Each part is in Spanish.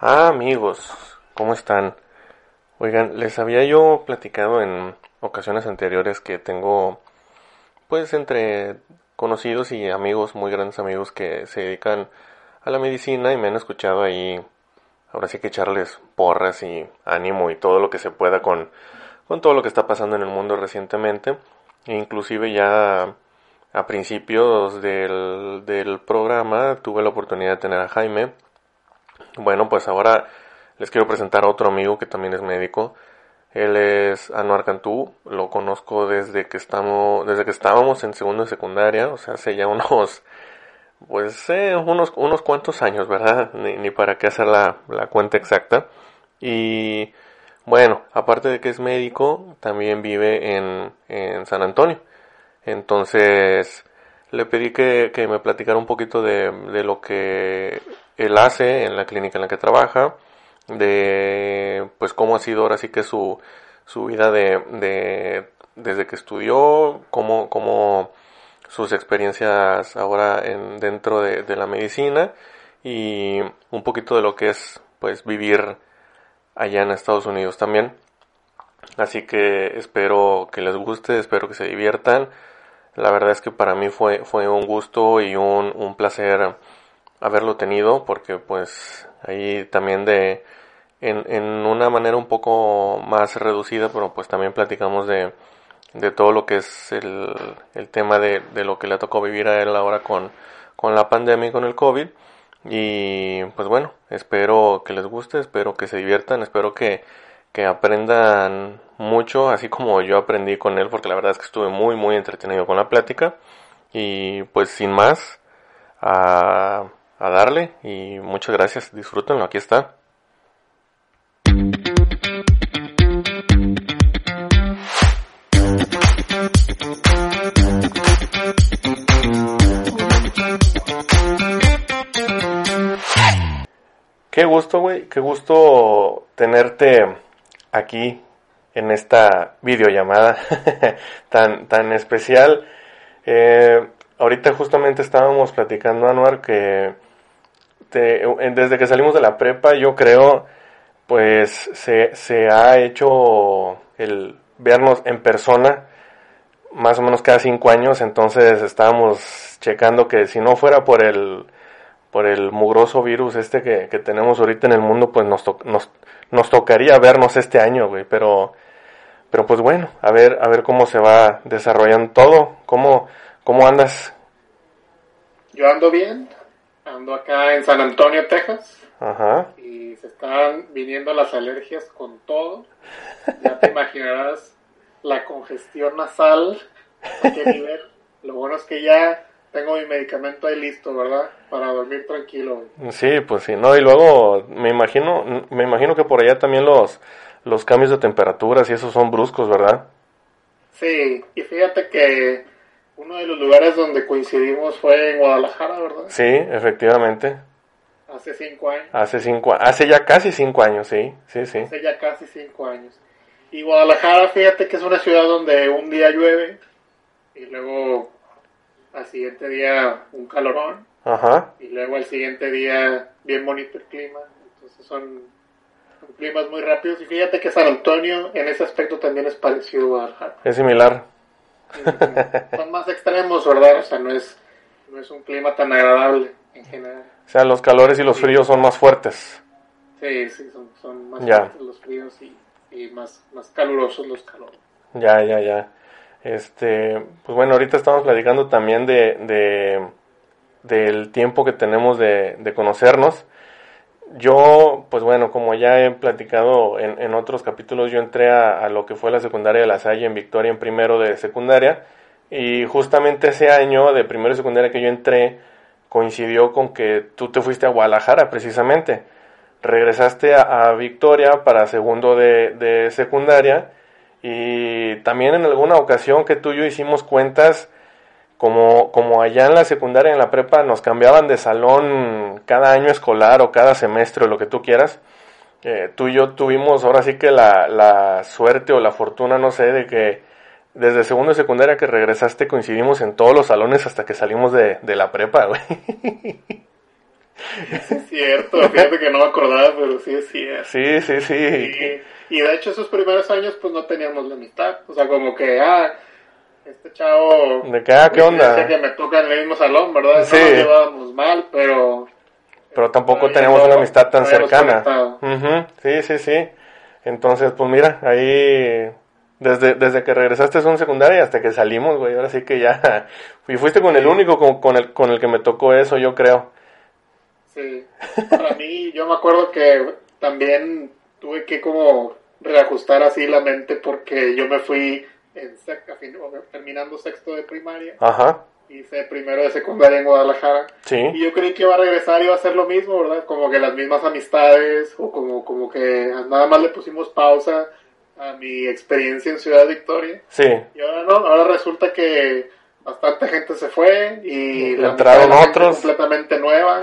Ah, amigos, ¿cómo están? Oigan, les había yo platicado en ocasiones anteriores que tengo, pues, entre conocidos y amigos, muy grandes amigos que se dedican a la medicina y me han escuchado ahí, ahora sí que echarles porras y ánimo y todo lo que se pueda con, con todo lo que está pasando en el mundo recientemente. Inclusive ya a principios del, del programa tuve la oportunidad de tener a Jaime. Bueno, pues ahora les quiero presentar a otro amigo que también es médico. Él es Anuar Cantú, lo conozco desde que estamos, desde que estábamos en segundo de secundaria, o sea, hace ya unos, pues, eh, unos, unos cuantos años, ¿verdad? Ni, ni para qué hacer la, la cuenta exacta. Y bueno, aparte de que es médico, también vive en, en San Antonio. Entonces, le pedí que, que me platicara un poquito de, de lo que él hace en la clínica en la que trabaja, de pues cómo ha sido ahora sí que su, su vida de, de desde que estudió, cómo, sus experiencias ahora en, dentro de, de la medicina y un poquito de lo que es pues vivir allá en Estados Unidos también. Así que espero que les guste, espero que se diviertan. La verdad es que para mí fue, fue un gusto y un, un placer haberlo tenido porque pues ahí también de en, en una manera un poco más reducida pero pues también platicamos de, de todo lo que es el, el tema de, de lo que le tocó vivir a él ahora con, con la pandemia y con el COVID. Y pues bueno espero que les guste espero que se diviertan espero que, que aprendan mucho así como yo aprendí con él porque la verdad es que estuve muy muy entretenido con la plática. Y pues sin más a a darle y muchas gracias, disfrútenlo, aquí está. Qué gusto, güey, qué gusto tenerte aquí en esta videollamada tan, tan especial. Eh, ahorita justamente estábamos platicando, Anuar, que desde que salimos de la prepa, yo creo, pues se, se ha hecho el vernos en persona más o menos cada cinco años, entonces estábamos checando que si no fuera por el por el mugroso virus este que, que tenemos ahorita en el mundo, pues nos, nos, nos tocaría vernos este año, güey, pero, pero pues bueno, a ver, a ver cómo se va desarrollando todo, cómo, cómo andas. Yo ando bien, ando acá en San Antonio, Texas. Ajá. Y se están viniendo las alergias con todo. Ya te imaginarás la congestión nasal, a qué nivel. Lo bueno es que ya tengo mi medicamento ahí listo, ¿verdad? Para dormir tranquilo. Sí, pues sí, no, y luego me imagino, me imagino que por allá también los, los cambios de temperaturas y esos son bruscos, ¿verdad? Sí, y fíjate que uno de los lugares donde coincidimos fue en Guadalajara, ¿verdad? Sí, efectivamente. Hace cinco años. Hace cinco, hace ya casi cinco años, sí, sí, sí. Hace ya casi cinco años. Y Guadalajara, fíjate que es una ciudad donde un día llueve y luego al siguiente día un calorón Ajá. y luego al siguiente día bien bonito el clima. Entonces son, son climas muy rápidos. Y fíjate que San Antonio en ese aspecto también es parecido a Guadalajara. Es similar. son más extremos, ¿verdad? O sea, no es, no es un clima tan agradable en general. O sea, los calores y los fríos son más fuertes. Sí, sí, son, son más Ya. fuertes los fríos y, y más, más calurosos los calores. Ya, ya, ya. Este, pues bueno, ahorita estamos platicando también de, de del tiempo que tenemos de, de conocernos. Yo, pues bueno, como ya he platicado en, en otros capítulos, yo entré a, lo que fue la secundaria de La Salle en Victoria en primero de secundaria y justamente ese año de primero de secundaria que yo entré coincidió con que tú te fuiste a Guadalajara precisamente. Regresaste a, a Victoria para segundo de, de secundaria y también en alguna ocasión que tú y yo hicimos cuentas, como, como allá en la secundaria, en la prepa, nos cambiaban de salón cada año escolar o cada semestre o lo que tú quieras. Eh, tú y yo tuvimos ahora sí que la, la suerte o la fortuna, no sé, de que desde segundo de secundaria que regresaste coincidimos en todos los salones hasta que salimos de, de la prepa, güey. Es cierto, fíjate que no me acordaba, pero sí es cierto. Sí, sí, sí. Y, y de hecho esos primeros años pues no teníamos la amistad. O sea, como que, ah, este chavo... De ah, ¿qué onda? Que me toca en el mismo salón, ¿verdad? Sí. No nos llevábamos mal, pero... Pero tampoco Todavía teníamos no- una amistad tan cercana. conectado. Ujú, Sí, sí, sí. Entonces, pues mira, ahí desde, desde que regresaste a un secundaria hasta que salimos, güey, ahora sí que ya. Y fuiste con el único con, con el, con el que me tocó eso, yo creo. Sí. Para mí, yo me acuerdo que también tuve que como reajustar así la mente porque yo me fui en fin- terminando sexto de primaria. Ajá, Hice primero de secundaria en Guadalajara. Y sí. yo creí que iba a regresar y iba a hacer lo mismo, ¿verdad? Como que las mismas amistades, o como, como que nada más le pusimos pausa a mi experiencia en Ciudad Victoria. Sí, Y ahora no, ahora resulta que bastante gente se fue y la Entraron otros. completamente nueva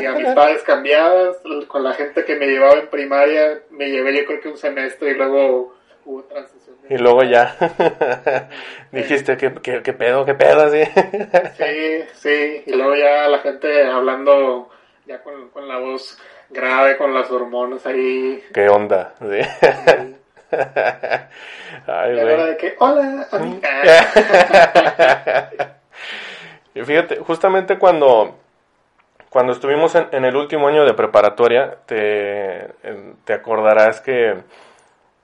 y amistades cambiadas. Con la gente que me llevaba en primaria me llevé yo creo que un semestre y luego hubo transición. y luego ya. Dijiste, ¿qué, qué, qué pedo, qué pedo, sí. Sí, sí, y luego ya la gente hablando ya con, con la voz grave, con las hormonas ahí. ¿Qué onda? Sí. Ay, güey. de que, hola, amiga. Y fíjate, justamente cuando, cuando estuvimos en, en el último año de preparatoria, te, te acordarás que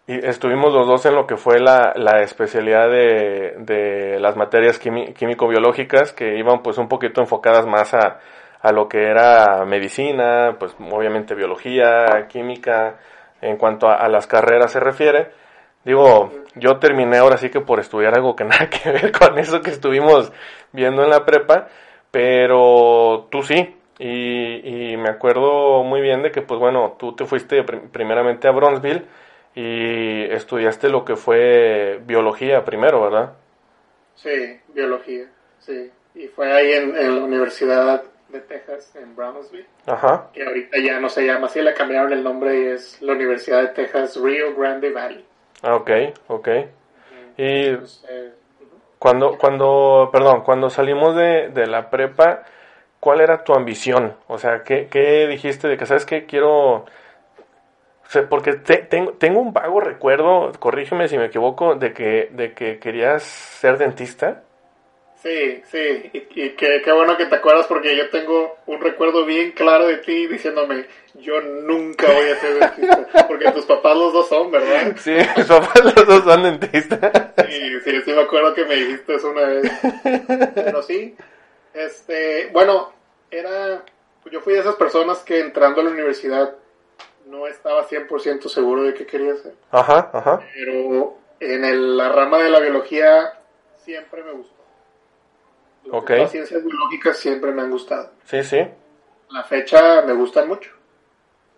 y estuvimos los dos en lo que fue la, la especialidad de, de las materias químico-biológicas, que iban pues un poquito enfocadas más a, a lo que era medicina, pues obviamente biología, química, en cuanto a, las carreras se refiere. Digo, yo terminé ahora sí que por estudiar algo que nada que ver con eso que estuvimos viendo en la prepa, pero tú sí. Y, y me acuerdo muy bien de que, pues bueno, tú te fuiste prim- primeramente a Bronzeville y estudiaste lo que fue biología primero, ¿verdad? Sí, biología, sí. Y fue ahí en, en la Universidad de Texas, en Brownsville, Ajá. que ahorita ya no se llama así, le cambiaron el nombre y es la Universidad de Texas Rio Grande Valley. Ah, ok, ok. Y Entonces, cuando, cuando, perdón, cuando salimos de, de la prepa, ¿cuál era tu ambición? O sea, ¿qué, qué dijiste de que, sabes qué, quiero... o sea, porque te- tengo, tengo un vago recuerdo, corrígeme si me equivoco, de que, de que querías ser dentista. Sí, sí, y, y qué, qué bueno que te acuerdas porque yo tengo un recuerdo bien claro de ti diciéndome, yo nunca voy a ser dentista, porque tus papás los dos son, ¿verdad? Sí, mis papás los dos son dentistas. Sí, sí, sí me acuerdo que me dijiste eso una vez. Pero sí, este, bueno, era, yo fui de esas personas que entrando a la universidad no estaba 100% seguro de qué quería hacer, Ajá, ajá. pero en el- la rama de la biología siempre me gustó. Ok. Las ciencias biológicas siempre me han gustado. Sí, sí. La fecha me gustan mucho.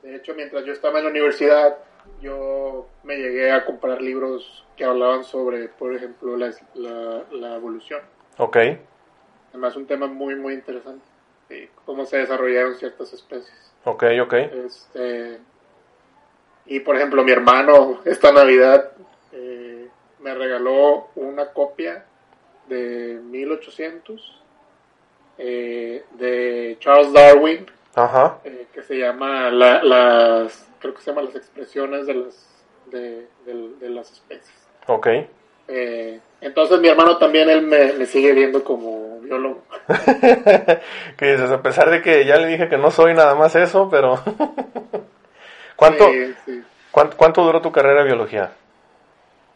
De hecho, mientras yo estaba en la universidad, yo me llegué a comprar libros que hablaban sobre, por ejemplo, la, la, la evolución. Ok. Además, un tema muy, muy interesante. Sí, cómo se desarrollaron ciertas especies. Ok, ok. Este, y, por ejemplo, mi hermano esta Navidad eh, me regaló una copia de 1800 eh, de Charles Darwin Ajá. eh, que se llama la- las creo que se llama las expresiones de las de, de- de las especies Ok. Eh, entonces mi hermano también él me, me sigue viendo como biólogo que dices, a pesar de que ya le dije que no soy nada más eso, pero... ¿Cuánto, Sí, sí. cuánto, cuánto duró tu carrera de biología?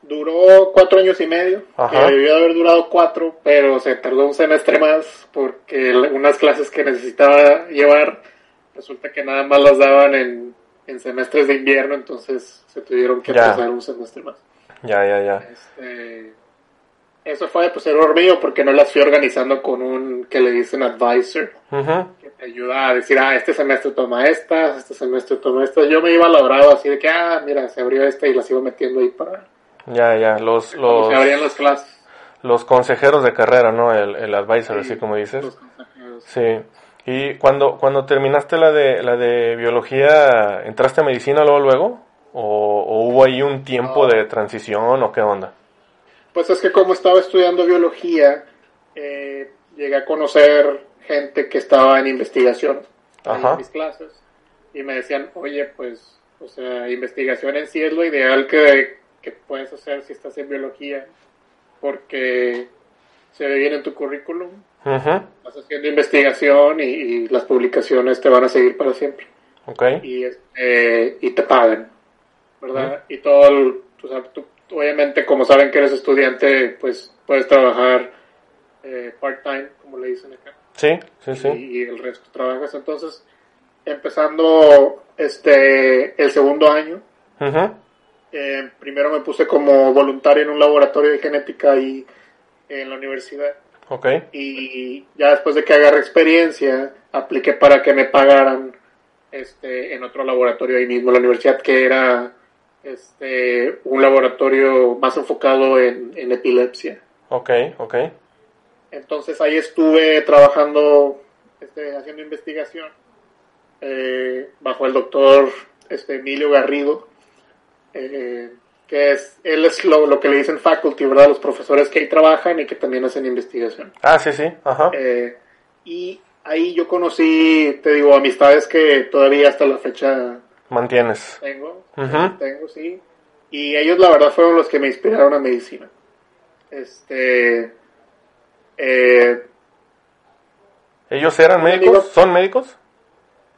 duró cuatro años y medio Ajá. que debió haber durado cuatro pero se tardó un semestre más porque unas clases que necesitaba llevar resulta que nada más las daban en, en semestres de invierno entonces se tuvieron que Ya. pasar un semestre más Ya, ya, ya. Este, eso fue pues error mío porque no las fui organizando con un que le dicen advisor que te ayuda a decir ah este semestre toma estas este semestre toma estas yo me iba labrado así de que ah mira se abrió esta y las iba metiendo ahí para Ya, ya. Los, los, se abrían las clases los consejeros de carrera, ¿no? El, el advisor, así como dices. los consejeros. Sí. Y cuando, cuando terminaste la de, la de biología, ¿entraste a medicina luego, luego? ¿O, o hubo ahí un tiempo No. de transición o qué onda? Pues es que como estaba estudiando biología eh, llegué a conocer gente que estaba en investigación Ajá. en mis clases y me decían, oye, pues, o sea, investigación en sí es lo ideal que, que puedes hacer si estás en biología, porque se ve bien en tu currículum, Ujú. vas haciendo investigación y, y las publicaciones te van a seguir para siempre Ok. y, este, y te pagan, ¿verdad? Y todo, el- o sea, tú- obviamente como saben que eres estudiante, pues puedes trabajar eh, part-time, como le dicen acá, Sí, sí, sí. y, y el resto trabajas. Entonces, empezando este el segundo año, eh, primero me puse como voluntario en un laboratorio de genética ahí en la universidad Ok. y ya después de que agarré experiencia, apliqué para que me pagaran este, en otro laboratorio ahí mismo en la universidad, que era este, un laboratorio más enfocado en, en epilepsia. Ok, ok. Entonces ahí estuve trabajando, este, haciendo investigación eh, bajo el doctor este, Emilio Garrido, eh, que es, él es lo, lo que le dicen faculty, ¿verdad? Los profesores que ahí trabajan y que también hacen investigación. Ah, sí, sí. Ajá. Eh, y ahí yo conocí, te digo, amistades que todavía hasta la fecha Mantienes. tengo, tengo, sí. Y ellos la verdad fueron los que me inspiraron a medicina. Este, eh, ¿Ellos eran médicos? ¿Son médicos?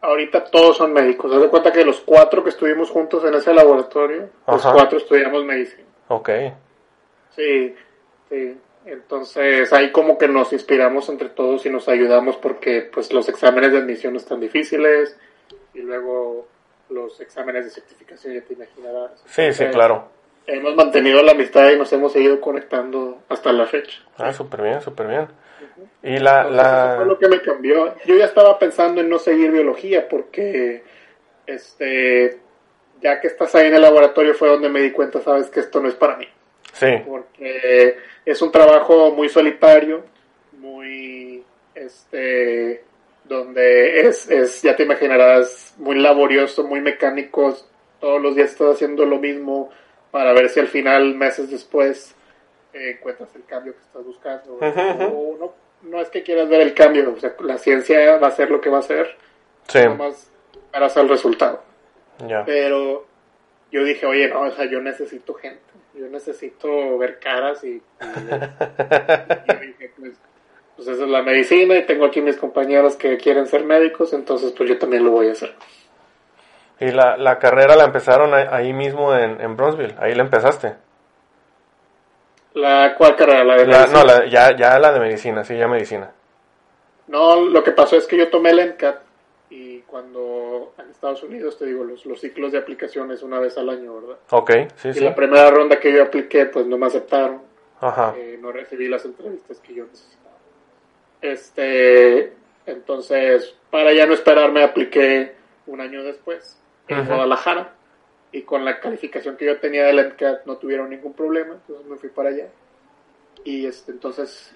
ahorita todos son médicos. Haz de cuenta que los cuatro que estuvimos juntos en ese laboratorio, los cuatro estudiamos medicina. Ok. Sí, sí. Entonces ahí como que nos inspiramos entre todos y nos ayudamos porque pues los exámenes de admisión están difíciles y luego los exámenes de certificación ya te imaginarás. Sí, sí, Entonces, claro. Hemos mantenido la amistad y nos hemos seguido conectando hasta la fecha. Ah, súper bien, súper bien. Y la... Entonces, eso fue lo la... que me cambió. Yo ya estaba pensando en no seguir biología porque, este, ya que estás ahí en el laboratorio fue donde me di cuenta, sabes, que esto no es para mí. Sí. Porque es un trabajo muy solitario, muy, este, donde es, es, ya te imaginarás, muy laborioso, muy mecánico. Todos los días estás haciendo lo mismo para ver si al final, meses después, eh, encuentras el cambio que estás buscando. No, no es que quieras ver el cambio, o sea, la ciencia va a ser lo que va a ser, Sí. más verás el resultado. Pero yo dije, oye, no, o sea, yo necesito gente, yo necesito ver caras y, y- y yo dije, pues, pues esa es la medicina y tengo aquí mis compañeros que quieren ser médicos, entonces pues yo también lo voy a hacer. Y la, la carrera la empezaron ahí, mismo en, en Bronzeville. Ahí la empezaste. ¿La cuál carrera? La de La- medicina. no, la, ya, ya la de medicina, sí, ya medicina. No, lo que pasó es que yo tomé el MCAT y cuando en Estados Unidos, te digo, los, los ciclos de aplicación es una vez al año, ¿verdad? Ok, sí, Y sí. la primera ronda que yo apliqué, pues no me aceptaron. Ajá. eh, no recibí las entrevistas que yo necesitaba. Este, entonces, para ya no esperarme, apliqué un año después en. Guadalajara y con la calificación que yo tenía del MCAT no tuvieron ningún problema, entonces me fui para allá. Y este, entonces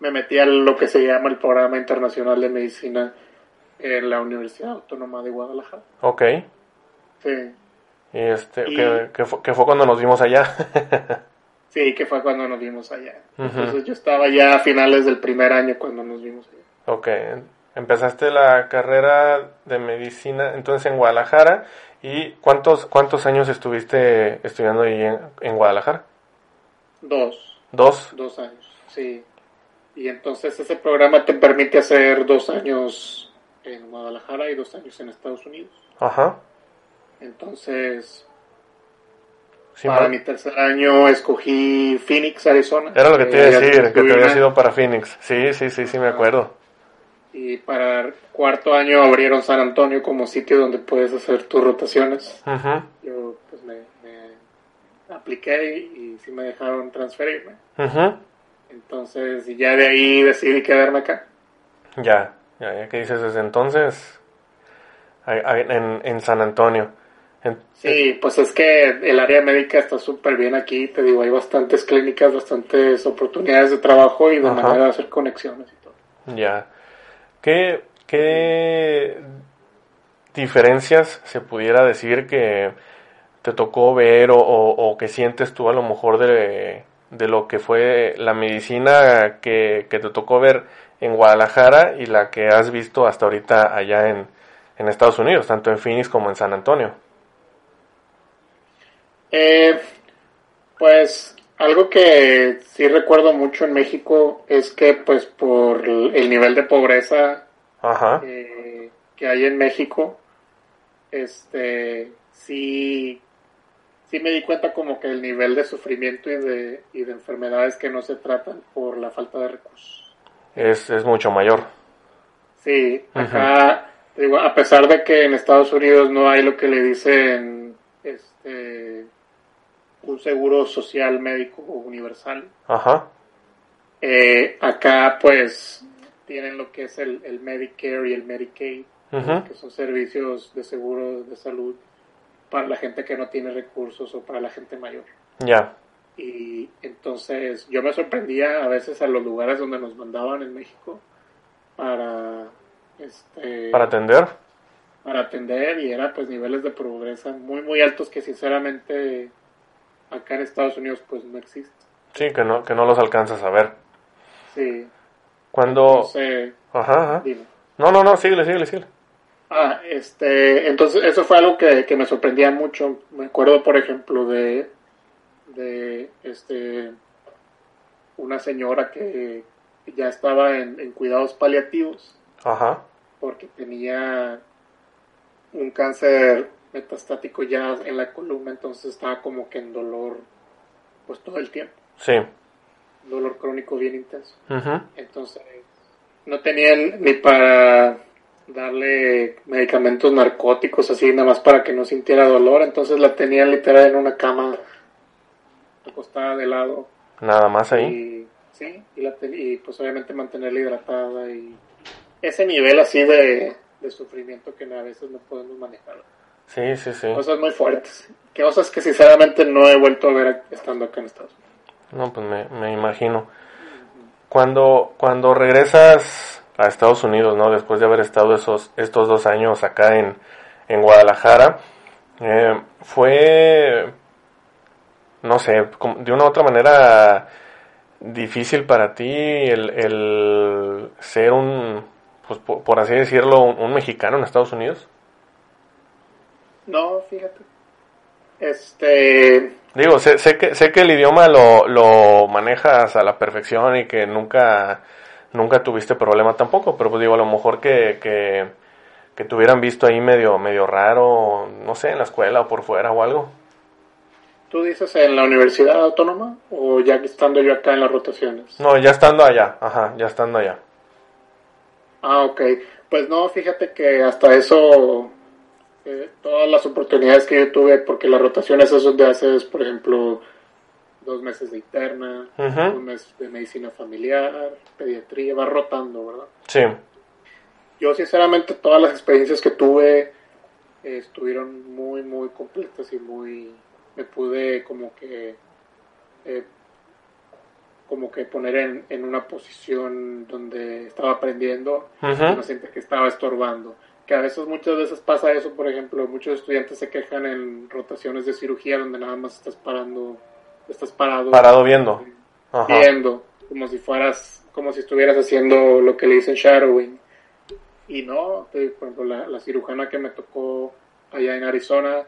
me metí a lo que se llama el Programa Internacional de Medicina en la Universidad Autónoma de Guadalajara. Ok. Sí, Y este, Y- Que, que fue, que fue cuando nos vimos allá. sí, que fue cuando nos vimos allá. Entonces yo estaba ya a finales del primer año cuando nos vimos allá. ok. Empezaste la carrera de medicina entonces en Guadalajara. ¿Y cuántos, cuántos años estuviste estudiando ahí en, en Guadalajara? Dos. ¿Dos? Dos años, sí. Y entonces ese programa te permite hacer dos años en Guadalajara y dos años en Estados Unidos. Ajá. Entonces, Sí, para mi tercer año escogí Phoenix, Arizona. Era lo que te iba a Eh, decir, que te había sido para Phoenix. Sí, sí, sí, sí, me acuerdo. Y para cuarto año abrieron San Antonio como sitio donde puedes hacer tus rotaciones. Ujú, Yo pues me, me apliqué y, y sí me dejaron transferirme. ujú. Entonces, y ya de ahí decidí quedarme acá. Ya, ya, ya que dices desde entonces, en, en San Antonio. Sí, pues es que el área médica está súper bien aquí, te digo, hay bastantes clínicas, bastantes oportunidades de trabajo y de Ajá. manera de hacer conexiones y todo. Ya. ¿Qué, qué diferencias se pudiera decir que te tocó ver o, o- o que sientes tú a lo mejor de, de lo que fue la medicina que, que te tocó ver en Guadalajara y la que has visto hasta ahorita allá en, en Estados Unidos, tanto en Phoenix como en San Antonio. Eh, pues algo que sí recuerdo mucho en México es que pues por el nivel de pobreza eh, que hay en México, este sí, sí me di cuenta como que el nivel de sufrimiento y de, y de enfermedades que no se tratan por la falta de recursos. Es, es mucho mayor. Sí, acá, digo, a pesar de que en Estados Unidos no hay lo que le dicen este un seguro social médico universal. Ajá. Eh, acá pues tienen lo que es el, el Medicare y el Medicaid, que son servicios de seguro de salud para la gente que no tiene recursos o para la gente mayor. Ya. Y entonces yo me sorprendía a veces a los lugares donde nos mandaban en México para este para atender para atender y era pues niveles de pobreza muy muy altos que sinceramente acá en Estados Unidos pues no existe. Sí, que no, que no los alcanzas a ver. Sí. Cuando... ajá, No, no, no, síguele, síguele, síguele. Ah, este, entonces eso fue algo que, me sorprendía mucho. Me acuerdo, por ejemplo, de, de este, una señora que ya estaba en, en cuidados paliativos. Ajá. Porque tenía un cáncer metastático ya en la columna, entonces estaba como que en dolor pues todo el tiempo. Sí. Dolor crónico bien intenso. Entonces no tenían ni para darle medicamentos narcóticos así nada más para que no sintiera dolor, entonces la tenían literal en una cama acostada de lado. Nada más ahí. Y, sí, y, la, y pues obviamente mantenerla hidratada y ese nivel así de, de sufrimiento que a veces no podemos manejar. Sí, sí, sí. Cosas muy fuertes. Que cosas que sinceramente no he vuelto a ver estando acá en Estados Unidos. No, pues me, me imagino. Cuando, cuando regresas a Estados Unidos, ¿no? Después de haber estado esos, estos dos años acá en, en Guadalajara, eh, fue, no sé, de una u otra manera difícil para ti el, el ser un, pues por, así decirlo, un mexicano en Estados Unidos. No, fíjate. Este. Digo, sé, sé, que, sé que el idioma lo, lo manejas a la perfección y que nunca, nunca tuviste problema tampoco, pero pues digo, a lo mejor que, que, que te hubieran visto ahí medio, medio raro, no sé, en la escuela o por fuera o algo. ¿Tú dices en la Universidad Autónoma o ya estando yo acá en las rotaciones? No, ya estando allá, ajá, ya estando allá. Ah, ok. Pues no, fíjate que hasta eso todas las oportunidades que yo tuve, porque las rotaciones es donde haces, por ejemplo, dos meses de interna, un mes de medicina familiar, pediatría, va rotando, ¿verdad? Sí. Yo sinceramente todas las experiencias que tuve eh, estuvieron muy, muy completas y muy... me pude como que... Eh, como que poner en, en, una posición donde estaba aprendiendo y no siente que estaba estorbando que a veces, muchas veces pasa eso, por ejemplo, muchos estudiantes se quejan en rotaciones de cirugía donde nada más estás parando, estás parado. Parado viendo. Viendo, como si fueras, como si estuvieras haciendo lo que le dicen shadowing. Y no, por ejemplo, la, cirujana que me tocó allá en Arizona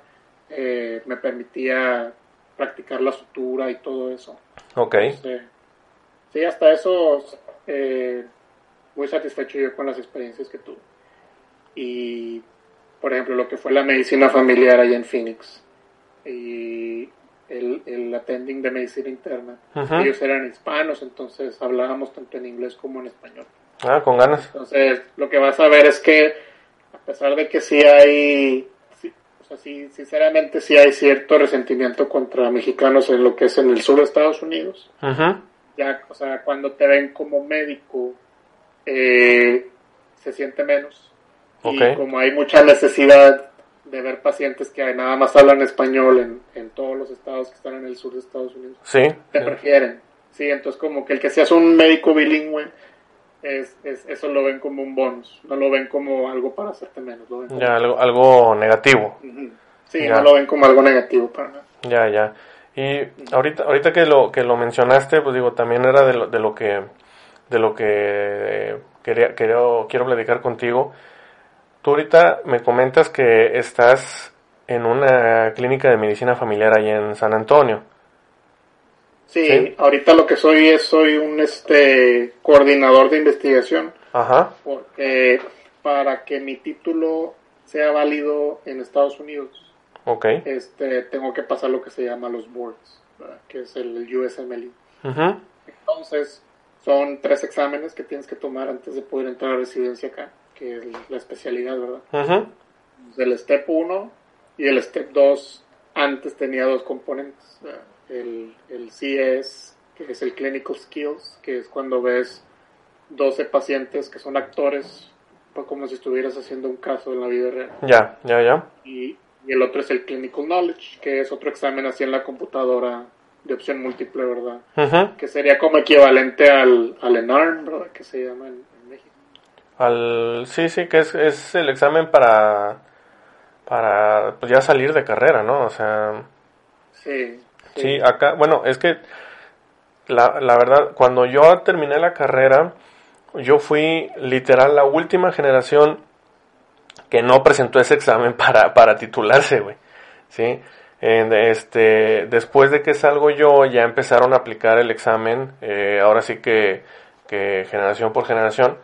eh, me permitía practicar la sutura y todo eso. Ok. sí, hasta eso, eh, muy satisfecho yo con las experiencias que tuve y, por ejemplo, lo que fue la medicina familiar allá en Phoenix y el, el attending de medicina interna. Ellos eran hispanos, entonces hablábamos tanto en inglés como en español. Ah, con ganas. Entonces, lo que vas a ver es que, a pesar de que sí hay, o sea, sí, sinceramente sí hay cierto resentimiento contra mexicanos en lo que es en el sur de Estados Unidos. Ya, o sea, cuando te ven como médico, eh, se siente menos. Y como hay mucha necesidad de ver pacientes que nada más hablan español en, en, todos los estados que están en el sur de Estados Unidos, sí. te prefieren. Sí, entonces como que el que seas un médico bilingüe, es, es, eso lo ven como un bonus, no lo ven como algo para hacerte menos. Lo ven ya, algo, algo negativo. Sí, no lo ven como algo negativo para nada. Ya, ya. Y ahorita, ahorita que lo, que lo mencionaste, pues digo, también era de lo, de lo que, de lo que quería, quiero, quiero platicar contigo. Tú ahorita me comentas que estás en una clínica de medicina familiar ahí en San Antonio. Sí, ahorita lo que soy es soy un este coordinador de investigación. Ajá. Porque para que mi título sea válido en Estados Unidos, okay. este tengo que pasar lo que se llama los boards, que es el USMLE. Uh Entonces, son tres exámenes que tienes que tomar antes de poder entrar a residencia acá, que es la especialidad, ¿verdad? Uh El STEP 1 y el STEP 2 antes tenía dos componentes el, el CS, que es el Clinical Skills, que es cuando ves 12 pacientes que son actores, como si estuvieras haciendo un caso en la vida real. Ya, ya, ya. Y, el otro es el Clinical Knowledge, que es otro examen así en la computadora de opción múltiple, ¿verdad? Que sería como equivalente al, al ENARM, ¿verdad? Que se llama en. Al, sí, sí, que es, es el examen para, para pues ya salir de carrera, ¿no? O sea... Sí. Sí, acá, bueno, es que la, la verdad, cuando yo terminé la carrera, yo fui literal la última generación que no presentó ese examen para, para titularse, güey. ¿Sí? este, después de que salgo yo, ya empezaron a aplicar el examen, eh, ahora sí que, que generación por generación.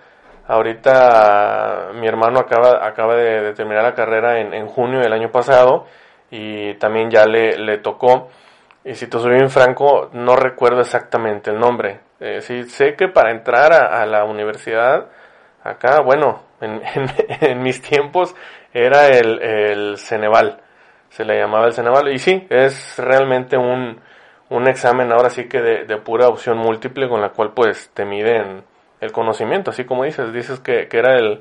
Ahorita mi hermano acaba, acaba de, terminar la carrera en, en, junio del año pasado y también ya le, le tocó. Y si te soy bien franco, no recuerdo exactamente el nombre. Eh, sí, sé que para entrar a, la universidad, acá, bueno, en, en, mis tiempos era el, el, Ceneval. Se le llamaba el Ceneval. Y sí, es realmente un, un examen ahora sí que de, de, pura opción múltiple con la cual pues te miden el conocimiento, así como dices. Dices que, que era el,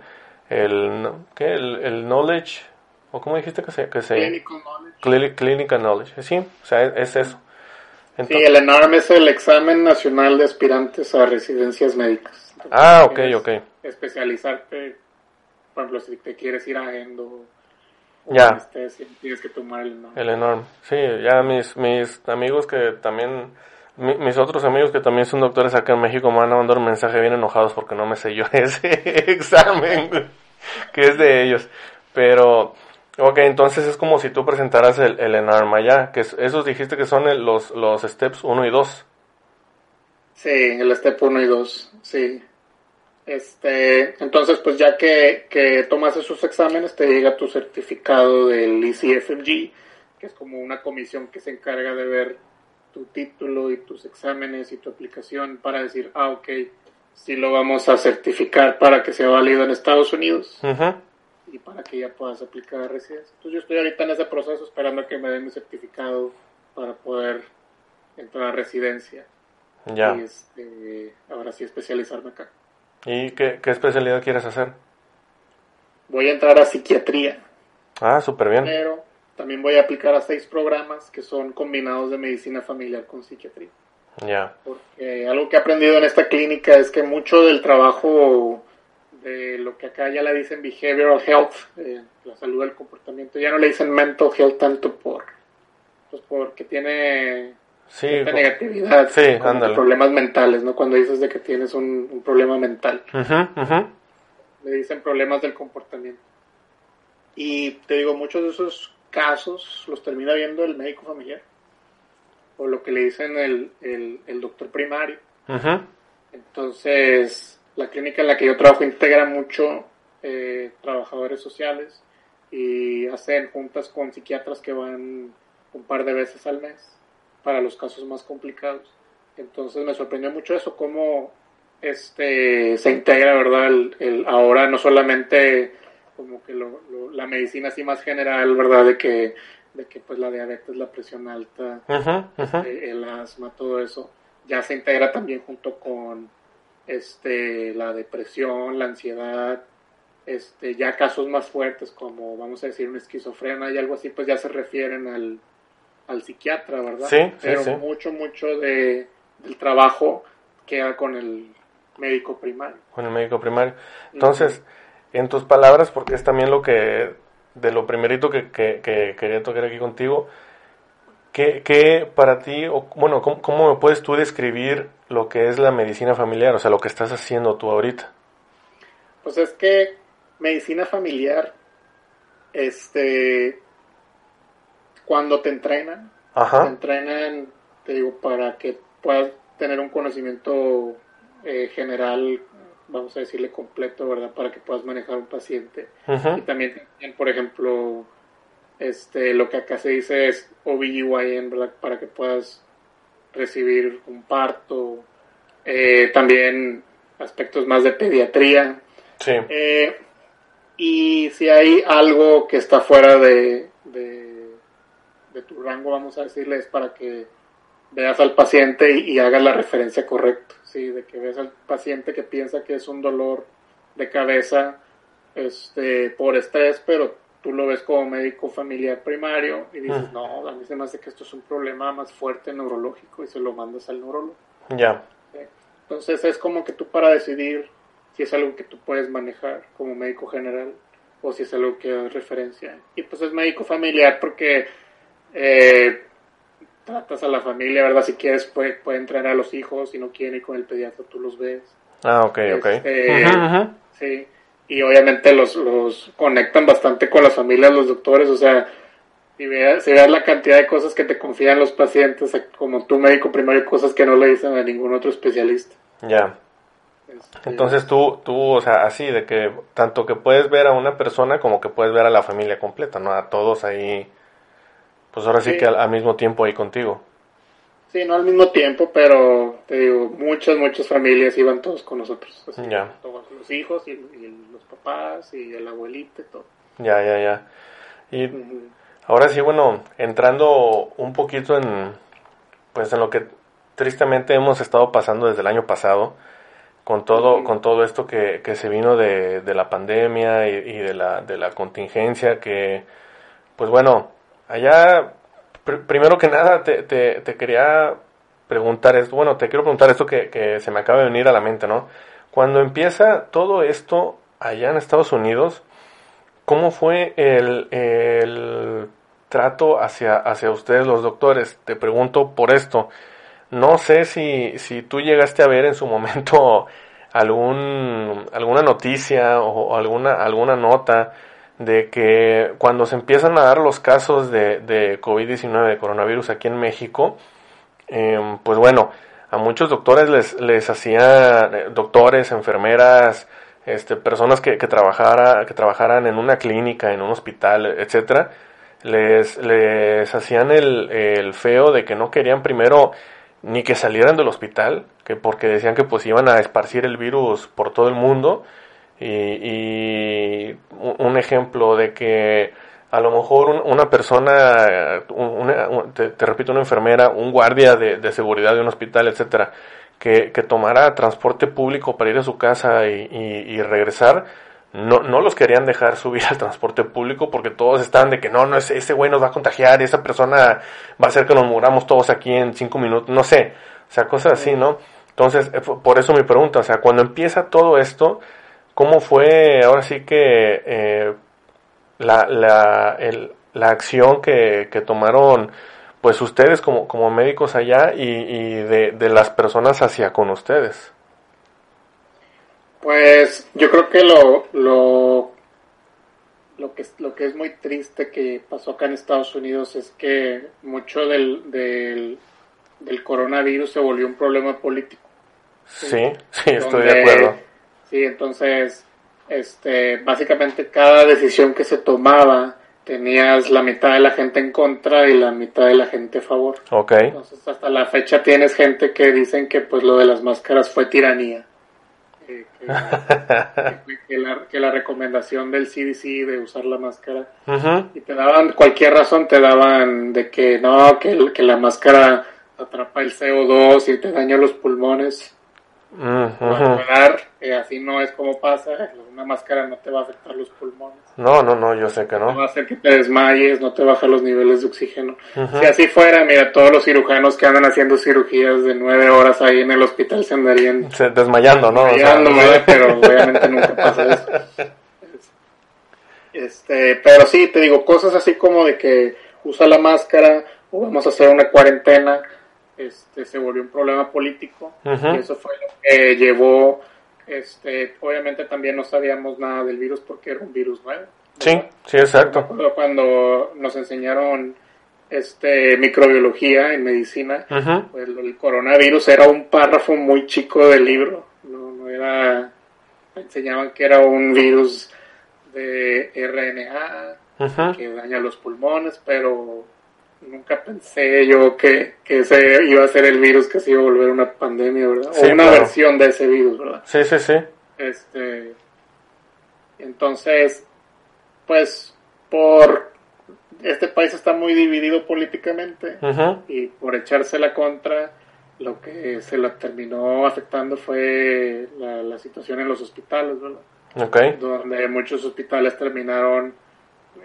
el, ¿qué? El, el knowledge ¿O cómo dijiste que se...? Que se clinical knowledge. clinical knowledge, sí, o sea, es, eso. sí, el ENARM es el examen nacional de aspirantes a residencias médicas. ah, ok, ok. Especializarte, por ejemplo, si te quieres ir a endo... Ya. tienes que tomar el ENARM. El ENARM, sí, ya mis, mis amigos que también... mis otros amigos que también son doctores acá en México me van a mandar un mensaje bien enojados porque no me yo ese examen que es de ellos. Pero Ok, entonces es como si tú presentaras el, el ENARM ya, que esos dijiste que son los, los steps 1 y 2. Sí, el step 1 y 2, sí. Este, entonces, pues ya que, que tomas esos exámenes, te llega tu certificado del ECFMG, que es como una comisión que se encarga de ver tu título y tus exámenes y tu aplicación para decir, ah, ok, sí lo vamos a certificar para que sea válido en Estados Unidos. Uh y para que ya puedas aplicar a residencia. Entonces yo estoy ahorita en ese proceso esperando a que me den mi certificado para poder entrar a residencia. Ya. Y este, ahora sí especializarme acá. ¿Y qué, qué especialidad quieres hacer? Voy a entrar a psiquiatría. Ah, súper bien. Pero también voy a aplicar a seis programas que son combinados de medicina familiar con psiquiatría. Ya. Porque algo que he aprendido en esta clínica es que mucho del trabajo de lo que acá ya le dicen behavioral health, eh, la salud del comportamiento, ya no le dicen mental health tanto por pues porque tiene sí, negatividad, sí, problemas mentales, ¿no? Cuando dices de que tienes un, problema mental, le dicen problemas del comportamiento. Y te digo, muchos de esos casos los termina viendo el médico familiar, o lo que le dicen el, el, el doctor primario. Entonces, la clínica en la que yo trabajo integra mucho eh, trabajadores sociales y hacen juntas con psiquiatras que van un par de veces al mes para los casos más complicados. Entonces me sorprendió mucho eso, cómo este, se integra, ¿verdad? El, ahora no solamente como que la medicina así más general, ¿verdad? De que, de que pues la diabetes, la presión alta, este, el asma, todo eso, ya se integra también junto con este, la depresión, la ansiedad, este, ya casos más fuertes como vamos a decir una esquizofrenia y algo así, pues ya se refieren al, al psiquiatra, ¿verdad? Sí, Pero sí, mucho, mucho de, del trabajo queda con el médico primario. Con el médico primario. Entonces, en tus palabras, porque es también lo que, de lo primerito que, que, que quería tocar aquí contigo, ¿qué, qué para ti, o, bueno, ¿cómo, ¿cómo me puedes tú describir lo que es la medicina familiar, o sea, lo que estás haciendo tú ahorita? Pues es que medicina familiar, este, cuando te entrenan, Ajá. te entrenan, te digo, para que puedas tener un conocimiento eh, general, vamos a decirle completo, ¿verdad? Para que puedas manejar un paciente. Y también, por ejemplo, este, lo que acá se dice es OBGYN, ¿verdad? Para que puedas recibir un parto. Eh, también aspectos más de pediatría. Sí. Eh, y si hay algo que está fuera de, de, de tu rango, vamos a decirle, es para que veas al paciente y, y hagas la referencia correcta. Sí, de que veas al paciente que piensa que es un dolor de cabeza este, por estrés, pero tú lo ves como médico familiar primario y dices, Mm. no, a mí se me hace que esto es un problema más fuerte neurológico y se lo mandas al neurólogo. Ya. Entonces es como que tú para decidir si es algo que tú puedes manejar como médico general o si es algo que es referencia. Y pues es médico familiar porque eh, tratas a la familia, ¿verdad? Si quieres puede, puede entrenar a los hijos, si no quieren ir con el pediatra tú los ves. Ah, ok, ok. Este. Sí, y obviamente los, los conectan bastante con las familias, los doctores, o sea, si veas, si veas la cantidad de cosas que te confían los pacientes, como tu médico primario, cosas que no le dicen a ningún otro especialista. Ya. Este, Entonces tú, tú, o sea, así, de que tanto que puedes ver a una persona como que puedes ver a la familia completa, ¿no? A todos ahí, pues ahora sí, Sí. que al, al mismo tiempo ahí contigo. Sí, no al mismo tiempo, pero te digo, muchas, muchas familias iban todos con nosotros. así, Ya. Todos los hijos y, y los papás y el abuelito y todo. Ya, ya, ya. Y ahora sí, bueno, entrando un poquito en, pues en lo que tristemente hemos estado pasando desde el año pasado, con todo, con todo esto que, que se vino de, de la pandemia y, y de la, de la contingencia, que, pues bueno, allá, pr- primero que nada, te, te, quería preguntar esto, bueno, te quiero preguntar esto que, que se me acaba de venir a la mente, ¿no? Cuando empieza todo esto allá en Estados Unidos, ¿cómo fue el, el trato hacia, hacia ustedes los doctores? Te pregunto por esto. No sé si, si tú llegaste a ver en su momento algún, alguna noticia o alguna, alguna nota de que cuando se empiezan a dar los casos de, de COVID-19, de coronavirus aquí en México, em, pues bueno, a muchos doctores les, les hacía, eh, doctores, enfermeras, este, personas que, que, trabajara, que trabajaran en una clínica, en un hospital, etcétera, les, les hacían el, el feo de que no querían primero ni que salieran del hospital, que porque decían que pues iban a esparcir el virus por todo el mundo, y, y un ejemplo de que a lo mejor un- una persona, una- un- te, te repito, una enfermera, un guardia de, de seguridad de un hospital, etcétera, que, que tomara transporte público para ir a su casa y, y- y regresar, no, no los querían dejar subir al transporte público porque todos estaban de que no, no, ese, ese güey nos va a contagiar, esa persona va a hacer que nos muramos todos aquí en cinco minutos, no sé, o sea, cosas así, ¿no? Entonces, eh, por eso mi pregunta, o sea, cuando empieza todo esto, ¿cómo fue ahora sí que eh, la, la, el- la acción que, que tomaron pues ustedes como, como médicos allá y, y de, de las personas hacia con ustedes? Pues yo creo que lo, lo, lo, que, lo que es muy triste que pasó acá en Estados Unidos es que mucho del, del, del coronavirus se volvió un problema político. Sí, sí, estoy de acuerdo. Sí, entonces, este, básicamente cada decisión que se tomaba tenías la mitad de la gente en contra y la mitad de la gente a favor. Ok, Entonces, hasta la fecha tienes gente que dicen que pues lo de las máscaras fue tiranía. Que, que- que- que la, que la recomendación del CDC de usar la máscara Ujú, y te daban cualquier razón te daban de que no que, que la máscara atrapa el CO2 y te daña los pulmones quedar, eh, así no es como pasa una máscara no te va a afectar los pulmones No, no, no, yo sé que no va a hacer que te desmayes no te baja los niveles de oxígeno si así fuera mira todos los cirujanos que andan haciendo cirugías de nueve horas ahí en el hospital se andarían Se- desmayando, ¿no? O sea, Fallando, ¿verdad? pero obviamente nunca pasa eso. Este, pero sí, te digo, cosas así como de que usa la máscara o vamos a hacer una cuarentena, este, se volvió un problema político y eso fue lo que llevó, este, obviamente también no sabíamos nada del virus porque era un virus nuevo. Sí, ¿verdad? sí, exacto. Cuando nos enseñaron este microbiología en medicina, pues, el coronavirus era un párrafo muy chico del libro, no, no era, enseñaban que era un virus de RNA que daña los pulmones, pero nunca pensé yo que, que ese iba a ser el virus que se iba a volver una pandemia, ¿verdad? Sí, o una claro. versión de ese virus, ¿verdad? Sí, sí, sí. Este, entonces, pues, por este país está muy dividido políticamente y por echarse la contra, lo que se la terminó afectando fue la, la situación en los hospitales, ¿verdad? Ok. Donde muchos hospitales terminaron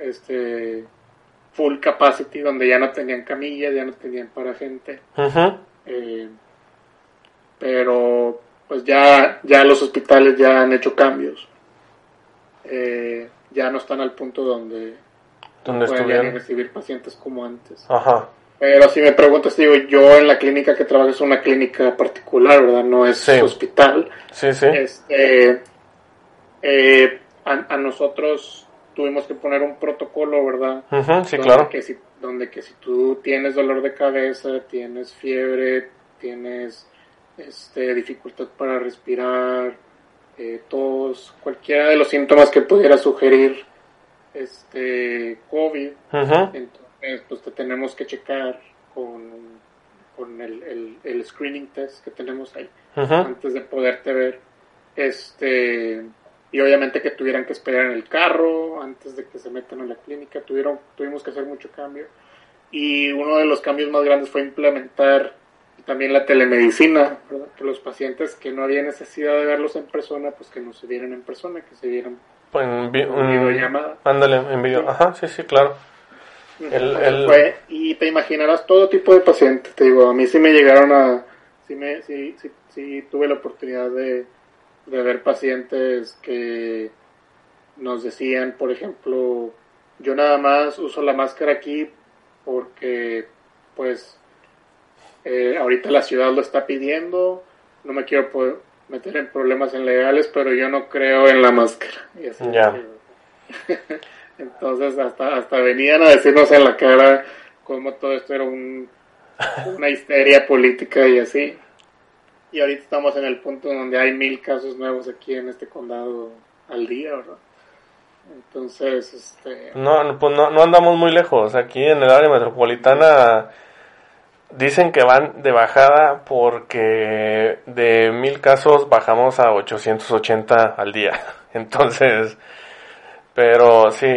este full capacity, donde ya no tenían camillas, ya no tenían para gente. Eh, pero pues ya, ya los hospitales ya han hecho cambios. Eh, ya no están al punto donde Donde pueden recibir pacientes como antes. Ajá. Pero si me preguntas, digo, yo en la clínica que trabajo es una clínica particular, ¿verdad? No es Sí. hospital. Sí, sí. Este, eh, a, a nosotros tuvimos que poner un protocolo, ¿verdad? Ujú, Sí, donde claro. Que si, donde que si tú tienes dolor de cabeza, tienes fiebre, tienes este, dificultad para respirar, eh, tos, cualquiera de los síntomas que pudiera sugerir este COVID, entonces pues te tenemos que checar con, con el, el, el screening test que tenemos ahí antes de poderte ver. Este, y obviamente que tuvieran que esperar en el carro antes de que se metan a la clínica. Tuvieron, tuvimos que hacer mucho cambio. Y uno de los cambios más grandes fue implementar también la telemedicina, ¿verdad? que los pacientes que no había necesidad de verlos en persona, pues que no se vieran en persona, que se vieran En vi- en videollamada. Ándale, en video. Ajá, sí, sí, claro. El- Entonces el- fue- y te imaginarás todo tipo de pacientes, te digo, a mí sí me llegaron a, sí, me, sí, sí, sí tuve la oportunidad de, de ver pacientes que nos decían, por ejemplo, yo nada más uso la máscara aquí porque, pues, eh, ahorita la ciudad lo está pidiendo, no me quiero meter en problemas legales, pero yo no creo en la máscara. Y así entonces hasta hasta venían a decirnos en la cara cómo todo esto era un, una histeria política y así. Y ahorita estamos en el punto donde hay mil casos nuevos aquí en este condado al día, ¿verdad? Entonces, este... No, pues no, no andamos muy lejos. Aquí en el área metropolitana dicen que van de bajada porque de mil casos bajamos a 880 al día. Entonces, pero sí,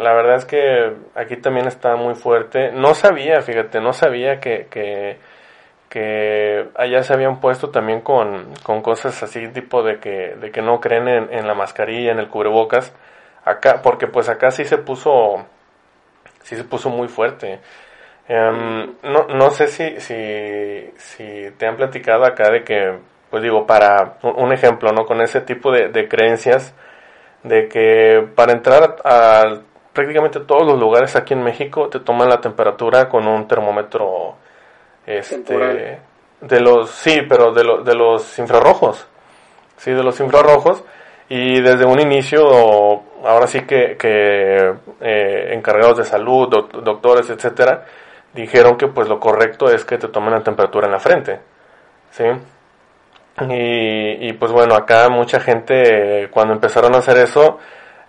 la verdad es que aquí también está muy fuerte. No sabía, fíjate, no sabía que, que, que allá se habían puesto también con, con cosas así, tipo de que, de que no creen en, la mascarilla, en el cubrebocas. Acá, porque pues acá sí se puso, sí se puso muy fuerte. Em, no, no sé si, si, te han platicado acá de que, pues digo, para un ejemplo, ¿no? Con ese tipo de, de creencias, de que para entrar a, a prácticamente todos los lugares aquí en México te toman la temperatura con un termómetro, este, Temporal. de los, sí, pero de, los de los infrarrojos, sí, de los infrarrojos, y desde un inicio, ahora sí que, que eh, encargados de salud, doc- doctores, etcétera, dijeron que pues lo correcto es que te tomen la temperatura en la frente, ¿sí? Y, y, pues bueno, acá mucha gente cuando empezaron a hacer eso,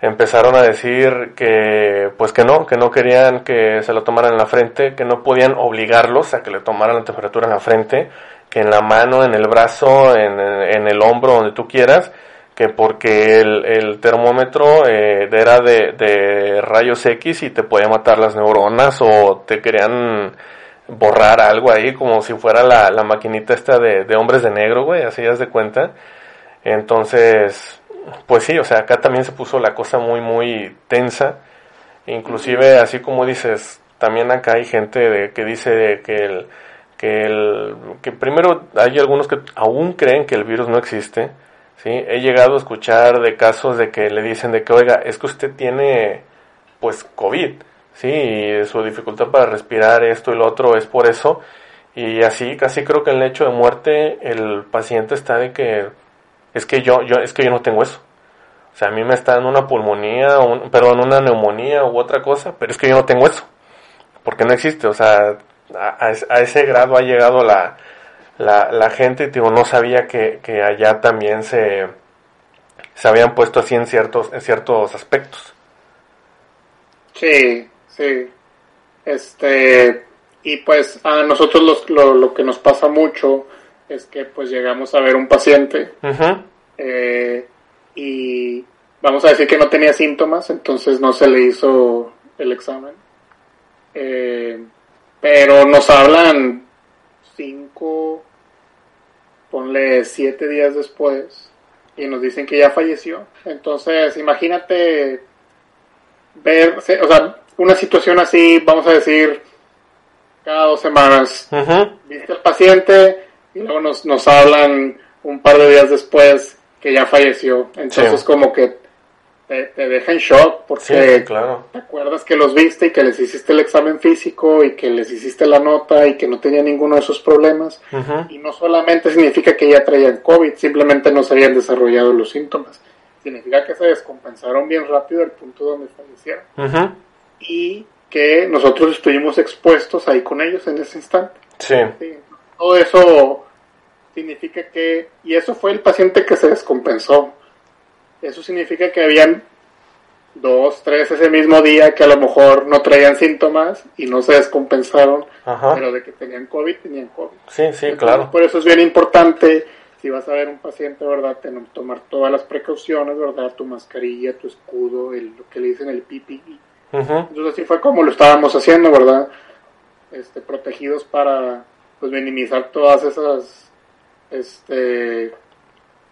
empezaron a decir que pues que no, que no querían que se lo tomaran en la frente, que no podían obligarlos a que le tomaran la temperatura en la frente, que en la mano, en el brazo, en, en el hombro, donde tú quieras, que porque el, termómetro eh, era de, de rayos X y te podía matar las neuronas o te querían borrar algo ahí como si fuera la, la maquinita esta de, de hombres de negro, güey, así ya de cuenta. Entonces, pues sí, o sea, acá también se puso la cosa muy, muy tensa. Inclusive, así como dices, también acá hay gente de, que dice de que el, que el, que primero hay algunos que aún creen que el virus no existe, ¿sí? He llegado a escuchar de casos de que le dicen de que, oiga, es que usted tiene, pues, COVID, Sí, y su dificultad para respirar, esto y lo otro es por eso. Y así, casi creo que en el hecho de muerte, el paciente está de que es que yo, yo, es que yo no tengo eso. O sea, a mí me está dando una pulmonía, un, perdón, una neumonía u otra cosa, pero es que yo no tengo eso. Porque no existe. O sea, a, ese grado ha llegado la, la, la gente, digo, no sabía que, que allá también se, se habían puesto así en ciertos, en ciertos aspectos. Sí, sí. Este, y pues a nosotros los, lo, lo, que nos pasa mucho es que pues llegamos a ver un paciente eh, y vamos a decir que no tenía síntomas, entonces no se le hizo el examen. Eh, pero nos hablan cinco, ponle siete días después y nos dicen que ya falleció. Entonces, imagínate ver, o sea, una situación así, vamos a decir, cada dos semanas. Ujú. Viste al paciente y luego nos, nos hablan un par de días después que ya falleció. Entonces, Sí. como que te, te deja en shock Sí, porque claro. te acuerdas que los viste y que les hiciste el examen físico y que les hiciste la nota y que no tenía ninguno de esos problemas. Y no solamente significa que ya traían COVID, simplemente no se habían desarrollado los síntomas. Significa que se descompensaron bien rápido al punto donde fallecieron. Y que nosotros estuvimos expuestos ahí con ellos en ese instante. Sí, Sí, todo eso significa que, y eso fue el paciente que se descompensó. Eso significa que habían dos, tres ese mismo día que a lo mejor no traían síntomas y no se descompensaron, ajá. pero de que tenían COVID, tenían COVID. Sí, sí, Entonces, claro. Por eso es bien importante, si vas a ver un paciente, ¿verdad? Tomar todas las precauciones, ¿verdad? Tu mascarilla, tu escudo, el, lo que le dicen el PPE. Ujú. Entonces así fue como lo estábamos haciendo, ¿verdad? Este, protegidos para pues minimizar todas esas, este,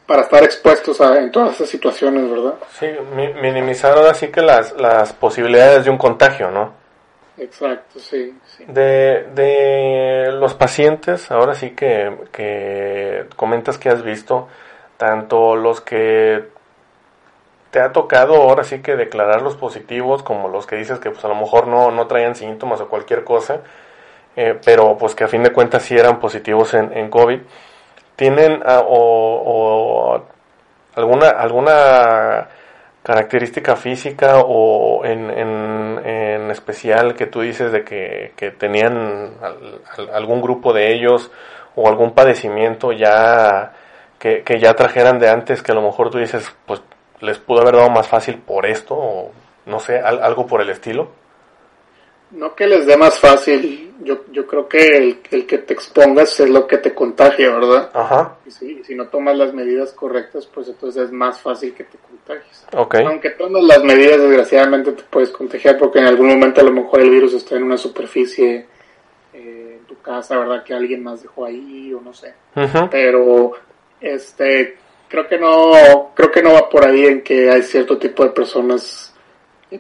para estar expuestos a, en todas esas situaciones, ¿verdad? Sí, mi- minimizar ahora sí que las, las posibilidades de un contagio, ¿no? Exacto, sí, sí. De, de los pacientes, ahora sí que, que comentas que has visto, tanto los que te ha tocado ahora sí que declarar los positivos, como los que dices que pues a lo mejor no, no traían síntomas o cualquier cosa, eh, pero pues que a fin de cuentas sí eran positivos en, en COVID, tienen ah, o, o alguna, alguna característica física o en, en, en especial que tú dices de que, que tenían al- al- algún grupo de ellos o algún padecimiento ya que, que ya trajeran de antes que a lo mejor tú dices pues les pudo haber dado más fácil por esto o no sé, al- algo por el estilo. No que les dé más fácil, yo, yo creo que el, el que te expongas es lo que te contagia, ¿verdad? Ajá, Y si, si no tomas las medidas correctas, pues entonces es más fácil que te contagies. ok, Aunque tomes las medidas, desgraciadamente te puedes contagiar porque en algún momento a lo mejor el virus está en una superficie eh, en tu casa, ¿verdad? Que alguien más dejó ahí o no sé. Ujú, Pero este creo que no creo que no va por ahí en que hay cierto tipo de personas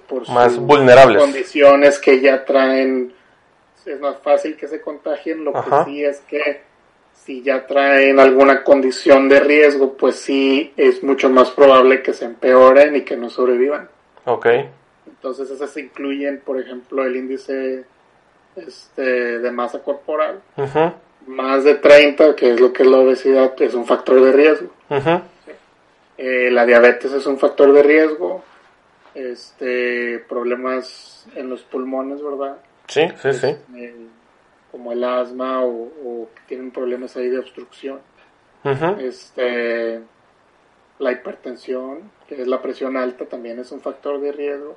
por Más sus vulnerables. condiciones que ya traen es más fácil que se contagien. Lo Ajá. que sí es que si ya traen alguna condición de riesgo, pues sí es mucho más probable que se empeoren y que no sobrevivan. ok, Entonces esas incluyen, por ejemplo, el índice este, de masa corporal. Más de 30, que es lo que es la obesidad, es un factor de riesgo. Eh, la diabetes es un factor de riesgo. Este, problemas en los pulmones, ¿verdad? sí, sí, sí, Eh, como el asma o, o que tienen problemas ahí de obstrucción. Este, la hipertensión, que es la presión alta, también es un factor de riesgo.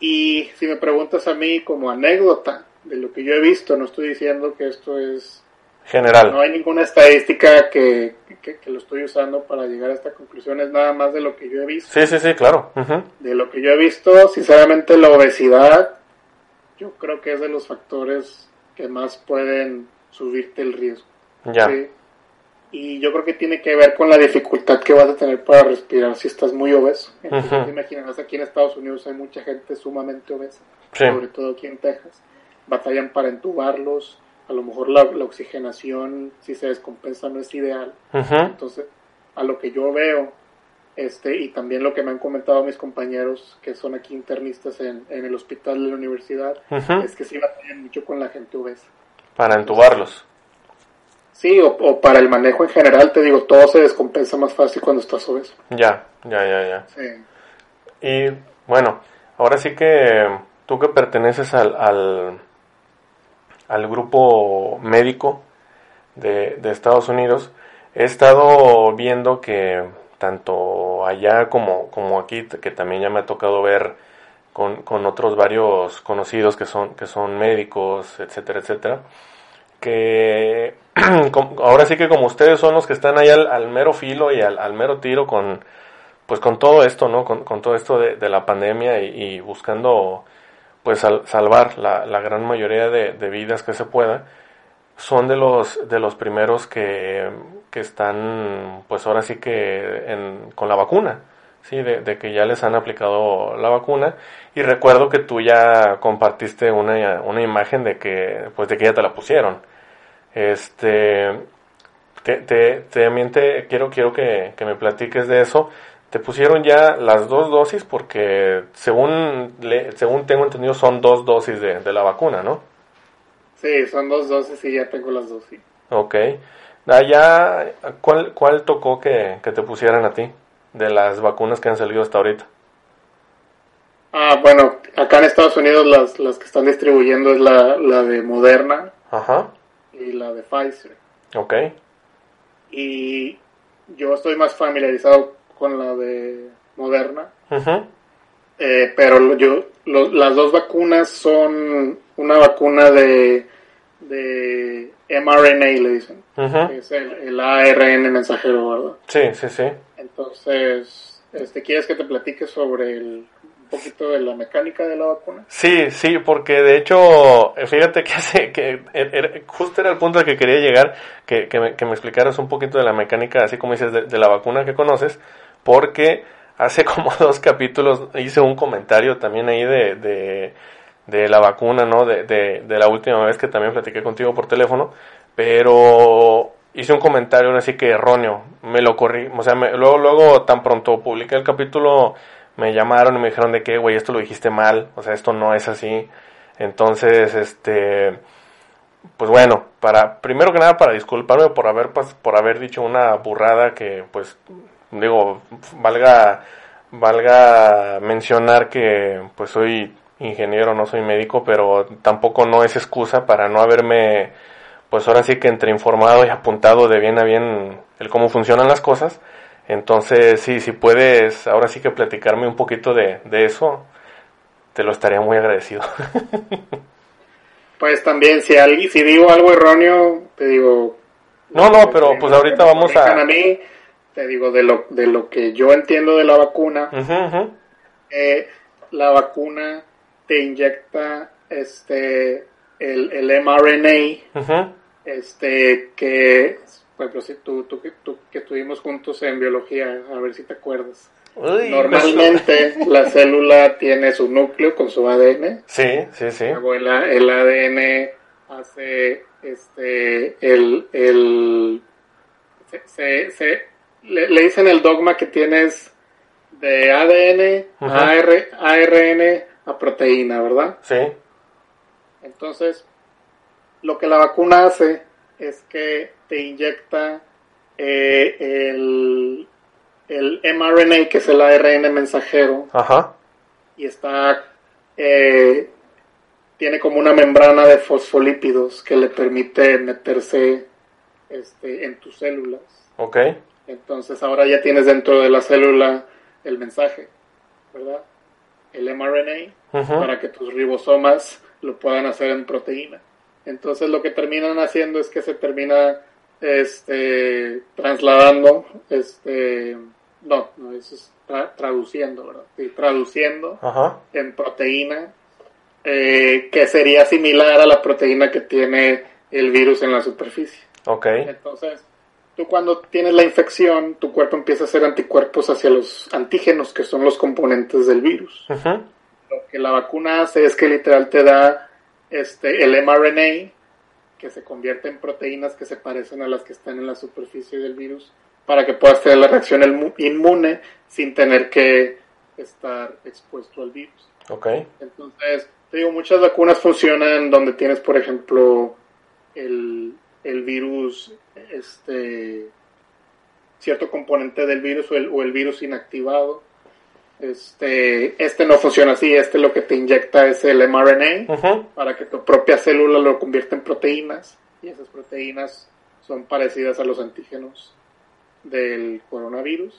Y si me preguntas a mí como anécdota de lo que yo he visto, no estoy diciendo que esto es general, no hay ninguna estadística que, que- que lo estoy usando para llegar a esta conclusión, es nada más de lo que yo he visto. sí, sí, sí, claro, De lo que yo he visto, sinceramente la obesidad, yo creo que es de los factores que más pueden subirte el riesgo. ya, ¿sí? Y yo creo que tiene que ver con la dificultad que vas a tener para respirar si estás muy obeso. Entonces, Ujú. te imaginarás, aquí en Estados Unidos hay mucha gente sumamente obesa sí, sobre todo aquí en Texas, batallan para entubarlos, a lo mejor la, la oxigenación, si se descompensa, no es ideal. Entonces, a lo que yo veo, Este, y también lo que me han comentado mis compañeros que son aquí internistas en, en el hospital de la universidad es que sí batallan mucho con la gente obesa. Para entubarlos. Sí, o, o para el manejo en general, te digo, todo se descompensa más fácil cuando estás obeso. Ya, ya, ya, ya. Sí. Y bueno, ahora sí que tú que perteneces al, al, al grupo médico de, de Estados Unidos, he estado viendo que tanto allá como, como aquí, que también ya me ha tocado ver con, con otros varios conocidos que son, que son médicos, etcétera, etcétera, que ahora sí que como ustedes son los que están ahí al, mero filo y al, mero tiro con, pues con todo esto, ¿no? Con, con todo esto de, la pandemia y buscando, pues, sal- salvar la, la gran mayoría de, de vidas que se pueda, son de los, de los primeros que, que están, pues ahora sí que en- con la vacuna, ¿sí? De, que ya les han aplicado la vacuna. Y recuerdo que tú ya compartiste una, una imagen de que, pues, de que ya te la pusieron. Este, te, te, te- también te quiero, quiero que, que me platiques de eso. Te pusieron ya las dos dosis porque según, le- según tengo entendido son dos dosis de, de la vacuna, ¿no? Sí, son dos dosis y ya tengo las dos. sí. Ok. Allá, ¿cuál, cuál tocó que, que te pusieran a ti de las vacunas que han salido hasta ahorita? Ah, bueno, acá en Estados Unidos las, las que están distribuyendo es la, la de Moderna Ajá. y la de Pfizer. Ok. Y yo estoy más familiarizado con la de Moderna, Ujú. eh, pero lo- yo lo- las dos vacunas son una vacuna de, de mRNA, le dicen, que es el, el ARN mensajero, ¿verdad? Sí, sí, sí. Entonces, este, ¿quieres que te platique sobre el, un poquito de la mecánica de la vacuna? Sí, sí, porque de hecho, eh, fíjate que, hace, que er- er- justo era el punto al que quería llegar, que, que, me, que me explicaras un poquito de la mecánica, así como dices, de, de la vacuna que conoces, porque hace como dos capítulos hice un comentario también ahí de, de, la vacuna, ¿no? De, de, la última vez que también platiqué contigo por teléfono, pero hice un comentario ahora sí que erróneo, me lo corrí, o sea, me- luego, luego tan pronto publiqué el capítulo, me llamaron y me dijeron de que, güey, esto lo dijiste mal, o sea, esto no es así, entonces, este, pues bueno, para, primero que nada para disculparme por haber, por haber dicho una burrada que, pues, digo, valga, valga mencionar que, pues, soy ingeniero, no soy médico, pero tampoco no es excusa para no haberme, pues ahora sí que entre informado y apuntado de bien a bien el cómo funcionan las cosas. Entonces, sí, si puedes ahora sí que platicarme un poquito de, de eso, te lo estaría muy agradecido. Pues también, si, alguien, si digo algo erróneo, te digo... No, no, pero que- pues ahorita vamos a... a mí, te digo, de lo, de lo que yo entiendo de la vacuna, eh, la vacuna te inyecta este el, el mRNA, este que, por ejemplo, si tú, tú, que- tú que estuvimos juntos en biología, a ver si te acuerdas. Uy, Normalmente la célula tiene su núcleo con su ADN, Sí, sí, sí. luego el, el ADN hace este el, el se, se- se- le, le dicen el dogma que tienes de ADN a AR, ARN a proteína, ¿verdad? Sí. Entonces, lo que la vacuna hace es que te inyecta eh, el, el mRNA, que es el ARN mensajero, Ajá. y está eh, tiene como una membrana de fosfolípidos que le permite meterse este, en tus células. Ok. Entonces ahora ya tienes dentro de la célula el mensaje, ¿verdad? El mRNA para que tus ribosomas lo puedan hacer en proteína. Entonces lo que terminan haciendo es que se termina este trasladando este no, no eso es tra- traduciendo, ¿verdad? Sí, traduciendo en proteína eh, que sería similar a la proteína que tiene el virus en la superficie. Ok. Entonces, tú cuando tienes la infección, tu cuerpo empieza a hacer anticuerpos hacia los antígenos, que son los componentes del virus. Lo que la vacuna hace es que literal te da este, el mRNA, que se convierte en proteínas que se parecen a las que están en la superficie del virus, para que puedas tener la reacción inmune sin tener que estar expuesto al virus. Ok. Entonces, te digo, muchas vacunas funcionan donde tienes, por ejemplo, el, el virus, este, cierto componente del virus o el, o el virus inactivado. Este, este no funciona así, este lo que te inyecta es el mRNA para que tu propia célula lo convierta en proteínas y esas proteínas son parecidas a los antígenos del coronavirus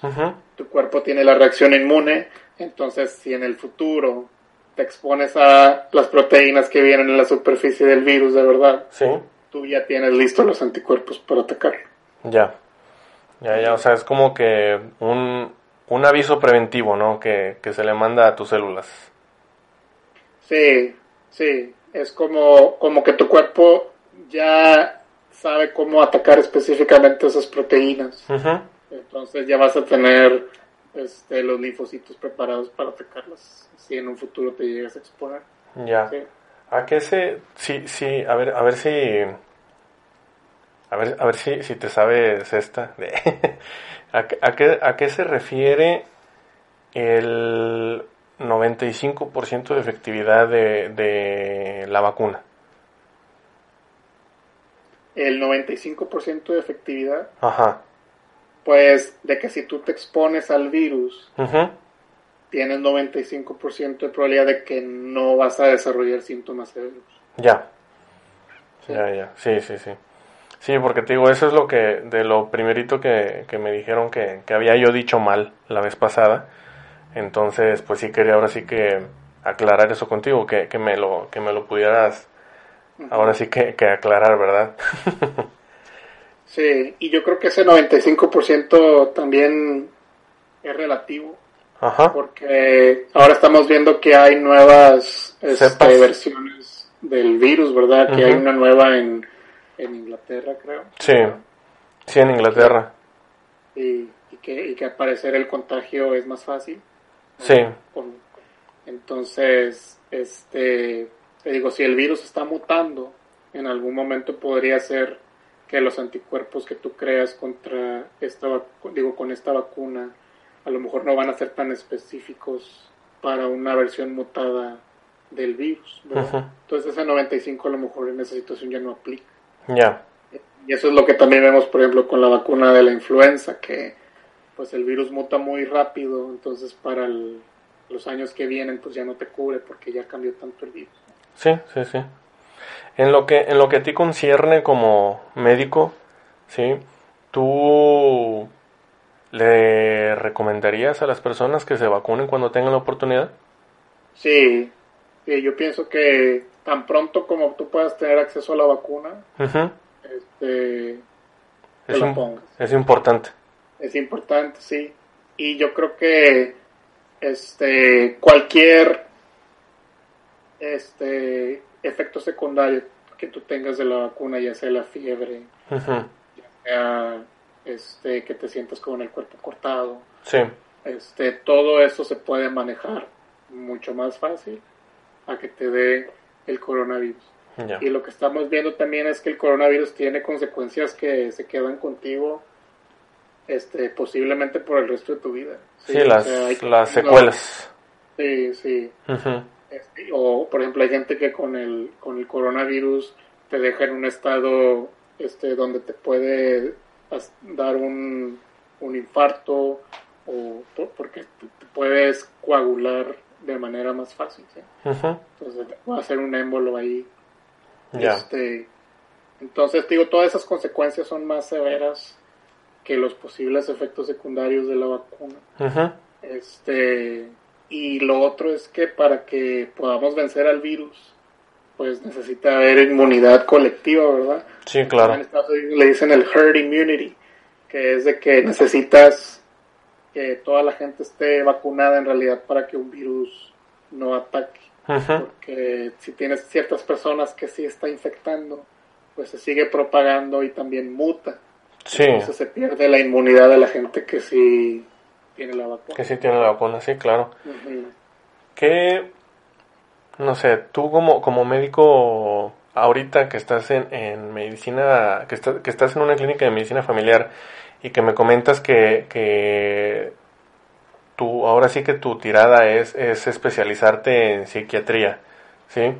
tu cuerpo tiene la reacción inmune, entonces si en el futuro te expones a las proteínas que vienen en la superficie del virus de verdad, Sí. Tú ya tienes listos los anticuerpos para atacarlo. Ya. Ya, ya. O sea, es como que un, un aviso preventivo, ¿no? Que, que se le manda a tus células. Sí, sí, es como, como que tu cuerpo ya sabe cómo atacar específicamente esas proteínas, entonces ya vas a tener este, los linfocitos preparados para atacarlas si en un futuro te llegas a exponer. Ya. Sí. ¿A qué se...? Sí, sí, a ver, a ver si... A ver, a ver si, si te sabes esta. De- ¿A, qué- a qué, ¿A qué se refiere el 95% de efectividad de, de la vacuna? El 95% de efectividad Ajá. Pues de que si tú te expones al virus. Tienes 95% de probabilidad de que no vas a desarrollar síntomas severos. Ya. Sí. Ya, ya. Sí, sí, sí. Sí, porque te digo, eso es lo que, de lo primerito que, que me dijeron que, que había yo dicho mal la vez pasada. Entonces, pues sí quería ahora sí que aclarar eso contigo, que, que me lo, que me lo pudieras ahora sí que, que aclarar, ¿verdad? Sí, y yo creo que ese 95% también es relativo, Ajá. porque ahora estamos viendo que hay nuevas este, versiones del virus, ¿verdad? Que hay una nueva en, en Inglaterra, creo. Sí. Sí, en Inglaterra. Y, y que, y que al parecer el contagio es más fácil. Sí. Entonces, este, te digo, si el virus está mutando, en algún momento podría ser que los anticuerpos que tú creas contra esta, digo, con esta vacuna, a lo mejor no van a ser tan específicos para una versión mutada del virus, ¿verdad? Ujú. Entonces ese 95 a lo mejor en esa situación ya no aplica. Ya. Y eso es lo que también vemos, por ejemplo, con la vacuna de la influenza, que pues el virus muta muy rápido, entonces para el- los años que vienen pues ya no te cubre porque ya cambió tanto el virus. Sí, sí, sí. En lo que, en lo que a ti concierne como médico, ¿sí? ¿Tú le recomendarías a las personas que se vacunen cuando tengan la oportunidad? Sí, sí, yo pienso que tan pronto como tú puedas tener acceso a la vacuna, Ujú. este, te es, la pongas. es importante. Es importante, sí. Y yo creo que este cualquier este efecto secundario que tú tengas de la vacuna, ya sea la fiebre, Ujú. sea este que te sientas con el cuerpo cortado, Sí, este todo eso se puede manejar mucho más fácil a que te dé el coronavirus. Y lo que estamos viendo también es que el coronavirus tiene consecuencias que se quedan contigo este posiblemente por el resto de tu vida. Sí, o las, sea, hay- las no, secuelas. sí, sí. Este, o por ejemplo hay gente que con el con el coronavirus te deja en un estado este donde te puede dar un, un infarto o por- porque te, puedes coagular de manera más fácil entonces te puede hacer un émbolo ahí Ya. este, entonces, digo, todas esas consecuencias son más severas que los posibles efectos secundarios de la vacuna. Este, y lo otro es que para que podamos vencer al virus, pues necesita haber inmunidad colectiva, ¿verdad? Sí, En claro. Estados Unidos le dicen el herd immunity, que es de que necesitas que toda la gente esté vacunada en realidad para que un virus no ataque porque si tienes ciertas personas que sí está infectando, pues se sigue propagando y también muta. Sí, Entonces se pierde la inmunidad de la gente que sí tiene la vacuna. que sí tiene la vacuna, sí, claro. Ujú. ¿Qué, no sé, tú como, como médico ahorita que estás en, en medicina, que, está- que estás en una clínica de medicina familiar y que me comentas que, que tú, ahora sí que tu tirada es, es especializarte en psiquiatría, ¿sí?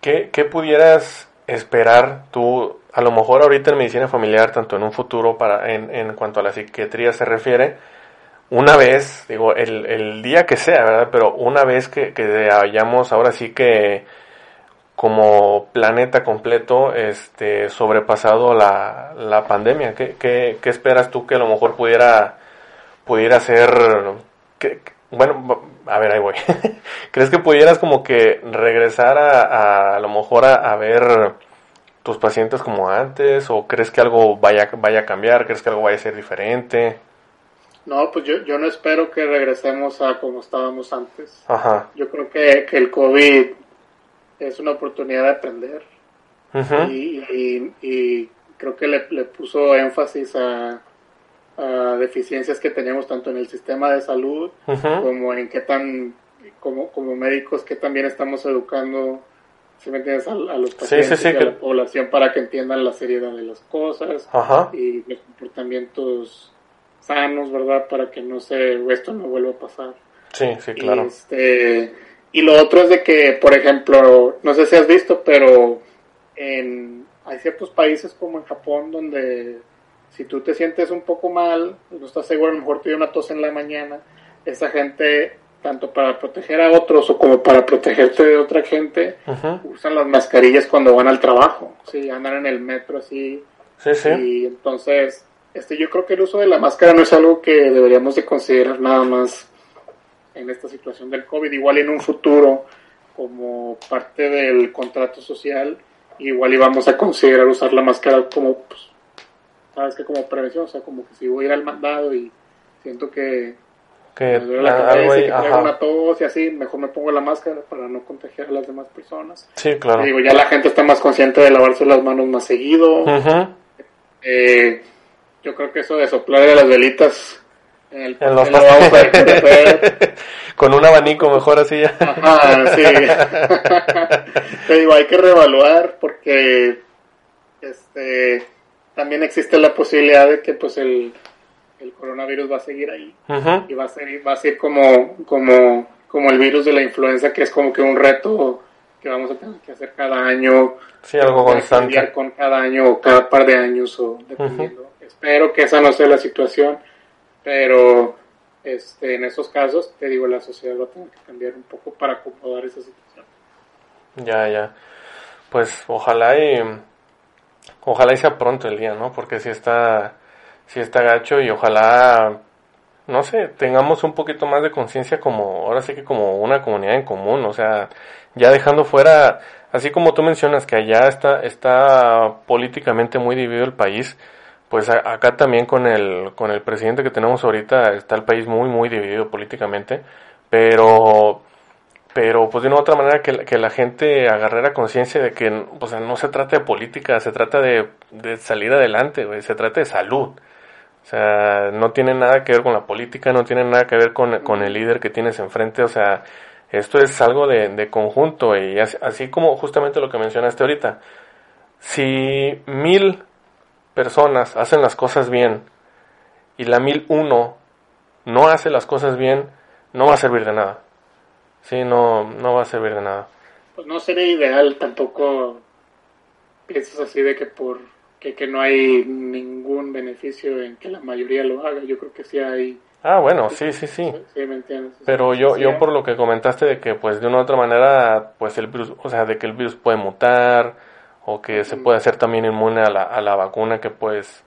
¿Qué, ¿Qué pudieras esperar tú, a lo mejor ahorita en medicina familiar, tanto en un futuro para, en, en cuanto a la psiquiatría se refiere, una vez, digo, el, el día que sea, ¿verdad? Pero una vez que, que hayamos ahora sí que como planeta completo este sobrepasado la, la pandemia. ¿Qué, ¿Qué, qué, esperas tú que a lo mejor pudiera, pudiera ser... Que, bueno, a ver, ahí voy. ¿Crees que pudieras como que regresar a, a, a lo mejor a, a, ver tus pacientes como antes? ¿O crees que algo vaya, vaya a cambiar? ¿Crees que algo vaya a ser diferente? No, pues yo, yo no espero que regresemos a como estábamos antes. Ajá. Yo creo que, que el COVID es una oportunidad de aprender. Uh -huh. y, y, y, creo que le, le puso énfasis a, a, deficiencias que teníamos tanto en el sistema de salud uh -huh. como en qué tan, como, como médicos, que también estamos educando, si me entiendes, a, a los pacientes sí, sí, sí, y a que... la población para que entiendan la seriedad de las cosas Ajá. y los comportamientos sanos, ¿verdad? Para que no se, esto no vuelva a pasar. Sí, sí, claro. Y, este, y lo otro es de que, por ejemplo, no sé si has visto, pero en, hay ciertos países como en Japón donde si tú te sientes un poco mal, no estás seguro, a lo mejor te dio una tos en la mañana, esa gente, tanto para proteger a otros o como para protegerte de otra gente, uh -huh. usan las mascarillas cuando van al trabajo, sí, andan en el metro así. Sí, sí. Y entonces, este, yo creo que el uso de la máscara no es algo que deberíamos de considerar nada más en esta situación del COVID, igual en un futuro como parte del contrato social, igual íbamos a considerar usar la máscara como, pues, sabes que como prevención, o sea, como que si voy a ir al mandado y siento que que me duele la cabeza y que traigo una tos y así, mejor me pongo la máscara para no contagiar a las demás personas. Sí, claro. Digo, ya la gente está más consciente de lavarse las manos más seguido. Uh -huh. eh, yo creo que eso de soplar las velitas en, el, en los en Con un abanico mejor así ya. Ajá, sí. Te digo, hay que reevaluar porque este también existe la posibilidad de que pues el, el coronavirus va a seguir ahí uh -huh. y va a ser va a ser como como como el virus de la influenza que es como que un reto que vamos a tener que hacer cada año sí algo constante con cada año o cada par de años o dependiendo uh -huh. Espero que esa no sea la situación pero este, en esos casos, te digo, la sociedad va a tener que cambiar un poco para acomodar esa situación. Ya, ya. Pues ojalá y ojalá y sea pronto el día, ¿no? Porque si está si está gacho y ojalá no sé, tengamos un poquito más de conciencia como ahora sí que como una comunidad en común, o sea, ya dejando fuera así como tú mencionas que allá está está políticamente muy dividido el país, pues acá también con el, con el presidente que tenemos ahorita está el país muy, muy dividido políticamente, pero, pero pues de una u otra manera que, la gente agarrara conciencia de que sea, no se trata de política, se trata de, de salir adelante, se trata de salud. O sea, no tiene nada que ver con la política, no tiene nada que ver con, con el líder que tienes enfrente, o sea, esto es algo de, de conjunto y así, así como justamente lo que mencionaste ahorita. Si mil personas hacen las cosas bien y la mil uno no hace las cosas bien, no va a servir de nada. Sí, no, no va a servir de nada. Pues no sería ideal tampoco piensas así de que por que, que no hay ningún beneficio en que la mayoría lo haga. Yo creo que sí hay. Ah, bueno, sí, sí, sí. Sí, me entiendes. Pero yo, yo por lo que comentaste de que, pues, de una u otra manera, pues, el virus, o sea, de que el virus puede mutar, o que se puede hacer también inmune a la, a la vacuna que pues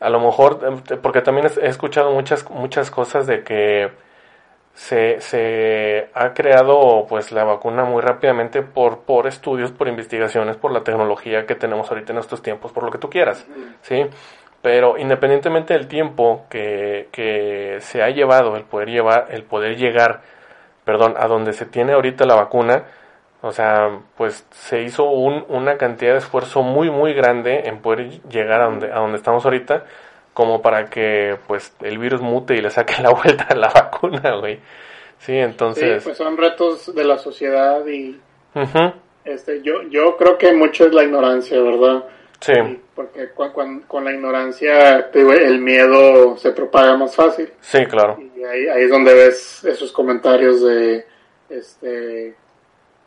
a lo mejor em, porque también he escuchado muchas muchas cosas de que se, se ha creado pues la vacuna muy rápidamente por por estudios por investigaciones por la tecnología que tenemos ahorita en estos tiempos por lo que tú quieras sí pero independientemente del tiempo que, que se ha llevado el poder llevar el poder llegar perdón a donde se tiene ahorita la vacuna o sea, pues se hizo un, una cantidad de esfuerzo muy, muy grande en poder llegar a donde, a donde estamos ahorita, como para que pues el virus mute y le saque la vuelta a la vacuna, güey. Sí, entonces... Sí, pues son retos de la sociedad y... Uh -huh. este, yo, yo creo que mucho es la ignorancia, ¿verdad? Sí. Porque con, la ignorancia, el miedo se propaga más fácil. Sí, claro. Y ahí, ahí es donde ves esos comentarios de, este,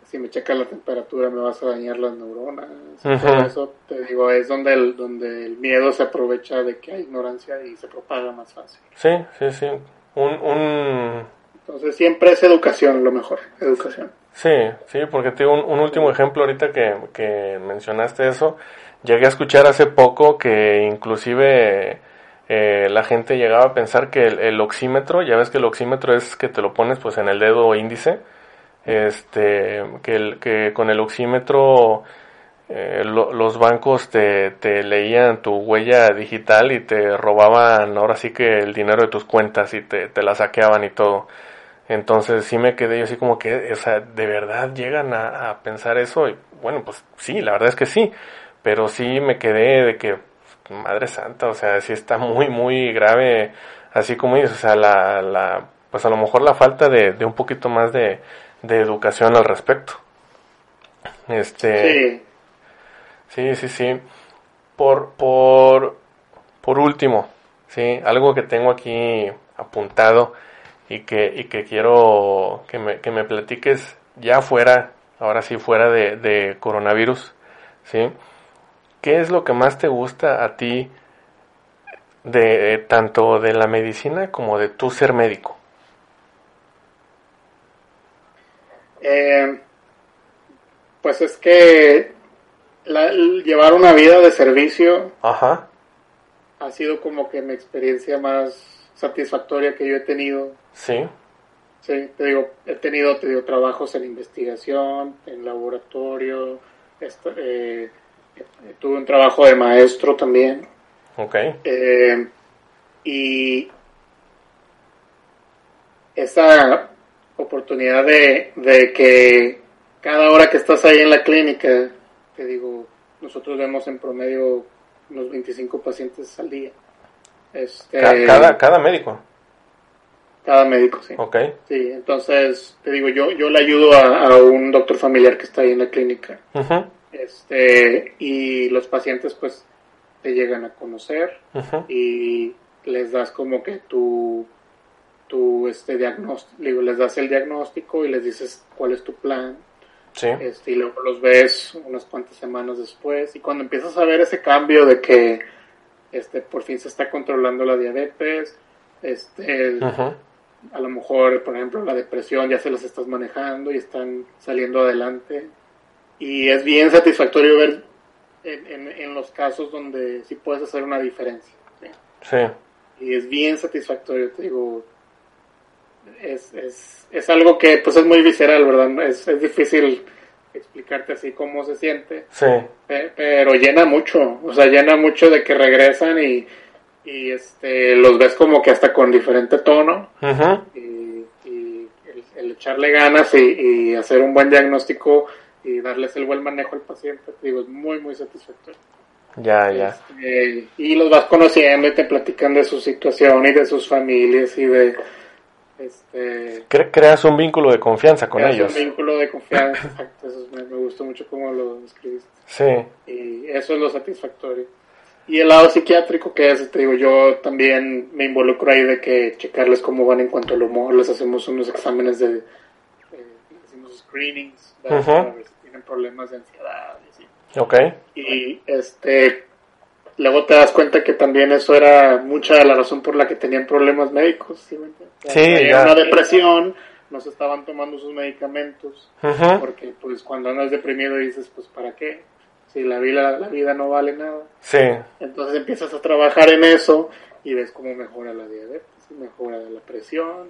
si me checa la temperatura me vas a dañar las neuronas. eso te digo, es donde el, donde el miedo se aprovecha de que hay ignorancia y se propaga más fácil. Sí, sí, sí. Un, un... Entonces siempre es educación lo mejor, educación. Sí, sí, porque tengo un, un último ejemplo ahorita que, que mencionaste eso. Llegué a escuchar hace poco que inclusive eh, la gente llegaba a pensar que el, el, oxímetro, ya ves que el oxímetro es que te lo pones pues en el dedo índice, este, que, con el oxímetro eh, los bancos te, leían tu huella digital y te robaban ahora sí que el dinero de tus cuentas y te, la saqueaban y todo. Entonces sí me quedé yo así como que, o sea, ¿de verdad llegan a, pensar eso? Y bueno, pues sí, la verdad es que sí, pero sí me quedé de que, madre santa, o sea, sí está muy, muy grave, así como dices, o sea, la, la, pues a lo mejor la falta de un poquito más de, de educación al respecto. Este. Sí. Sí, sí, Por, por, por último, sí, algo que tengo aquí apuntado y que, y que quiero que me, que me platiques ya fuera, ahora sí fuera de, de coronavirus, sí. ¿Qué es lo que más te gusta a ti de tanto de la medicina como de tu ser médico? Eh, pues es que llevar una vida de servicio Ajá. ha sido como que mi experiencia más satisfactoria que yo he tenido. Sí. Sí, te digo, he tenido, te digo, trabajos en investigación, en laboratorio, eh, tuve un trabajo de maestro también. Ok. Eh, y esa oportunidad de, de que cada hora que estás ahí en la clínica, te digo, nosotros vemos en promedio unos 25 pacientes al día. Este, cada, cada médico. Cada médico, sí. Ok. Sí, entonces, te digo, yo, yo le ayudo a, un doctor familiar que está ahí en la clínica. este, y los pacientes, pues, te llegan a conocer y les das como que tu tu este diagnóstico, les das el diagnóstico y les dices cuál es tu plan. Sí. Este, y luego los ves unas cuantas semanas después y cuando empiezas a ver ese cambio de que este por fin se está controlando la diabetes, este a lo mejor, por ejemplo, la depresión ya se las estás manejando y están saliendo adelante. Y es bien satisfactorio ver en, en, los casos donde sí puedes hacer una diferencia. ¿sí? Y es bien satisfactorio, te digo, es, es, es algo que pues es muy visceral, ¿verdad? Es, es difícil explicarte así cómo se siente. Sí. pero llena mucho, o sea, llena mucho de que regresan y, y este, los ves como que hasta con diferente tono. Y, y el, echarle ganas y, y, hacer un buen diagnóstico y darles el buen manejo al paciente, te digo, es muy, muy satisfactorio. Ya, ya. Este, y los vas conociendo y te platican de su situación y de sus familias y de este, creas un vínculo de confianza con ellos. un vínculo de confianza, exacto. Eso me, gustó mucho cómo lo describiste. Sí. Y eso es lo satisfactorio. Y el lado psiquiátrico, que es, te digo, yo también me involucro ahí de que checarles cómo van en cuanto al humor, les hacemos unos exámenes de, hacemos screenings, para ver si tienen problemas de ansiedad y así. Ok. Y este, luego te das cuenta que también eso era mucha de la razón por la que tenían problemas médicos. Sí, sí una depresión, no se estaban tomando sus medicamentos, porque pues cuando andas deprimido dices, pues ¿para qué? Si la vida, la vida no vale nada. Sí. Entonces empiezas a trabajar en eso y ves cómo mejora la diabetes, mejora la presión.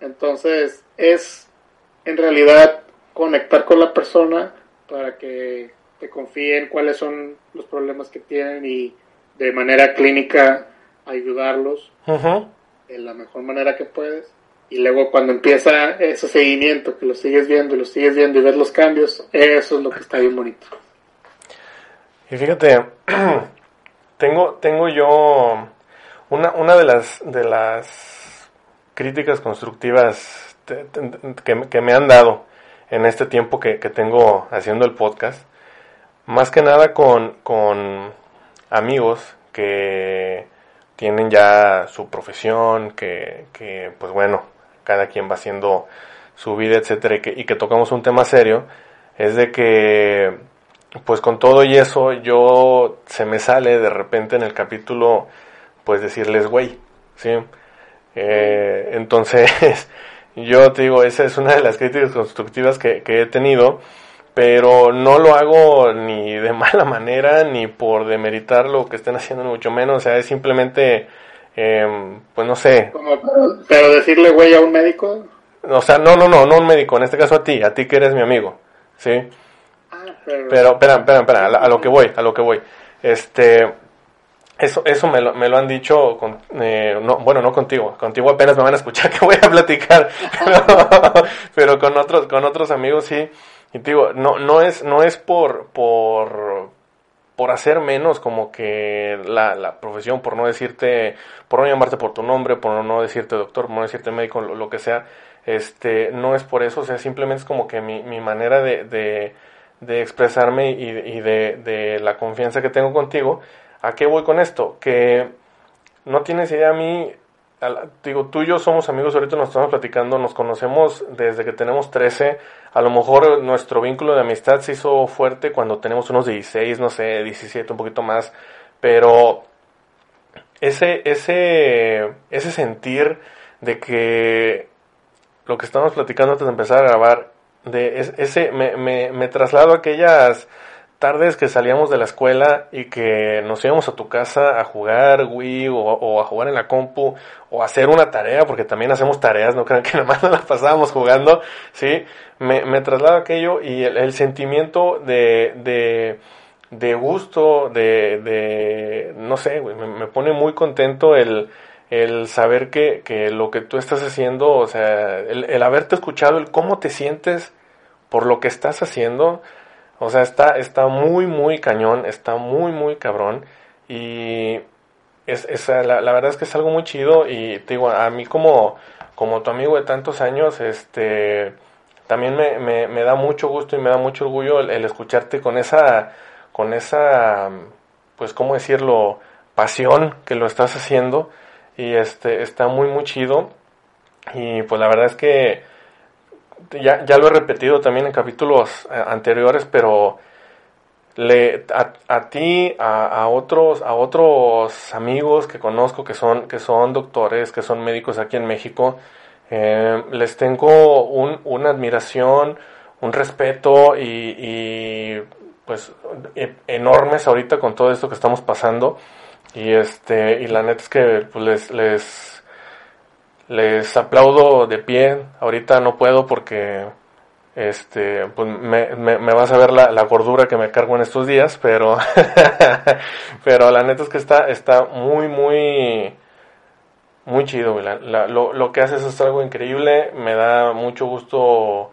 Entonces es en realidad conectar con la persona para que te confíen cuáles son los problemas que tienen y de manera clínica ayudarlos de la mejor manera que puedes. Y luego cuando empieza ese seguimiento, que lo sigues viendo y lo sigues viendo y ves los cambios, eso es lo que está bien bonito. Y fíjate, tengo, tengo yo una, una de las de las críticas constructivas que, que me han dado en este tiempo que, que tengo haciendo el podcast más que nada con, con amigos que tienen ya su profesión, que, que pues bueno, cada quien va haciendo su vida, etcétera, y que, y que tocamos un tema serio, es de que pues con todo y eso yo se me sale de repente en el capítulo pues decirles güey, ¿sí? Eh, entonces yo te digo, esa es una de las críticas constructivas que, que he tenido, pero no lo hago ni de mala manera, ni por demeritar lo que estén haciendo, ni mucho menos, o sea, es simplemente, eh, pues no sé. pero, decirle güey a un médico. O sea, no, no, no, no un médico, en este caso a ti, a ti que eres mi amigo, ¿sí? pero... espera, espera, espera, a, lo que voy, a lo que voy. Este, eso, eso me lo, me lo han dicho, con, eh, no, bueno, no contigo, contigo apenas me van a escuchar que voy a platicar, pero, con otros, con otros amigos sí. Y te digo, no, no es, no es por, por, por hacer menos como que la, la profesión, por no decirte, por no llamarte por tu nombre, por no decirte doctor, por no decirte médico, lo, que sea, este, no es por eso, o sea, simplemente es como que mi, mi manera de, de de expresarme y, de, la confianza que tengo contigo. ¿A qué voy con esto? Que no tienes idea a mí, digo, tú y yo somos amigos, ahorita nos estamos platicando, nos conocemos desde que tenemos 13, a lo mejor nuestro vínculo de amistad se hizo fuerte cuando tenemos unos 16, no sé, 17, un poquito más, pero ese, ese, ese sentir de que lo que estamos platicando antes de empezar a grabar de ese me, me, me traslado a aquellas tardes que salíamos de la escuela y que nos íbamos a tu casa a jugar Wii o, a jugar en la compu o a hacer una tarea, porque también hacemos tareas, no crean que nada más nos las pasábamos jugando, ¿sí? Me, me aquello y el, sentimiento de, de, de gusto, de, de, no sé, me, me pone muy contento el, el saber que, que, lo que tú estás haciendo, o sea, el, haberte escuchado, el cómo te sientes por lo que estás haciendo, o sea, está, está muy, muy cañón, está muy, muy cabrón. Y es, es la, la, verdad es que es algo muy chido y te digo, a mí como, como tu amigo de tantos años, este, también me, me, me da mucho gusto y me da mucho orgullo el, el escucharte con esa, con esa, pues, ¿cómo decirlo? Pasión que lo estás haciendo y este está muy muy chido y pues la verdad es que ya, ya lo he repetido también en capítulos eh, anteriores pero le a, ti a, otros a otros amigos que conozco que son que son doctores que son médicos aquí en México eh, les tengo un, una admiración un respeto y, y pues e, enormes ahorita con todo esto que estamos pasando. Y este, y la neta es que pues, les, les, les aplaudo de pie. Ahorita no puedo porque este, pues me, me, vas a ver la, gordura que me cargo en estos días, pero, pero la neta es que está, está muy, muy, muy chido, la, lo, que haces es algo increíble, me da mucho gusto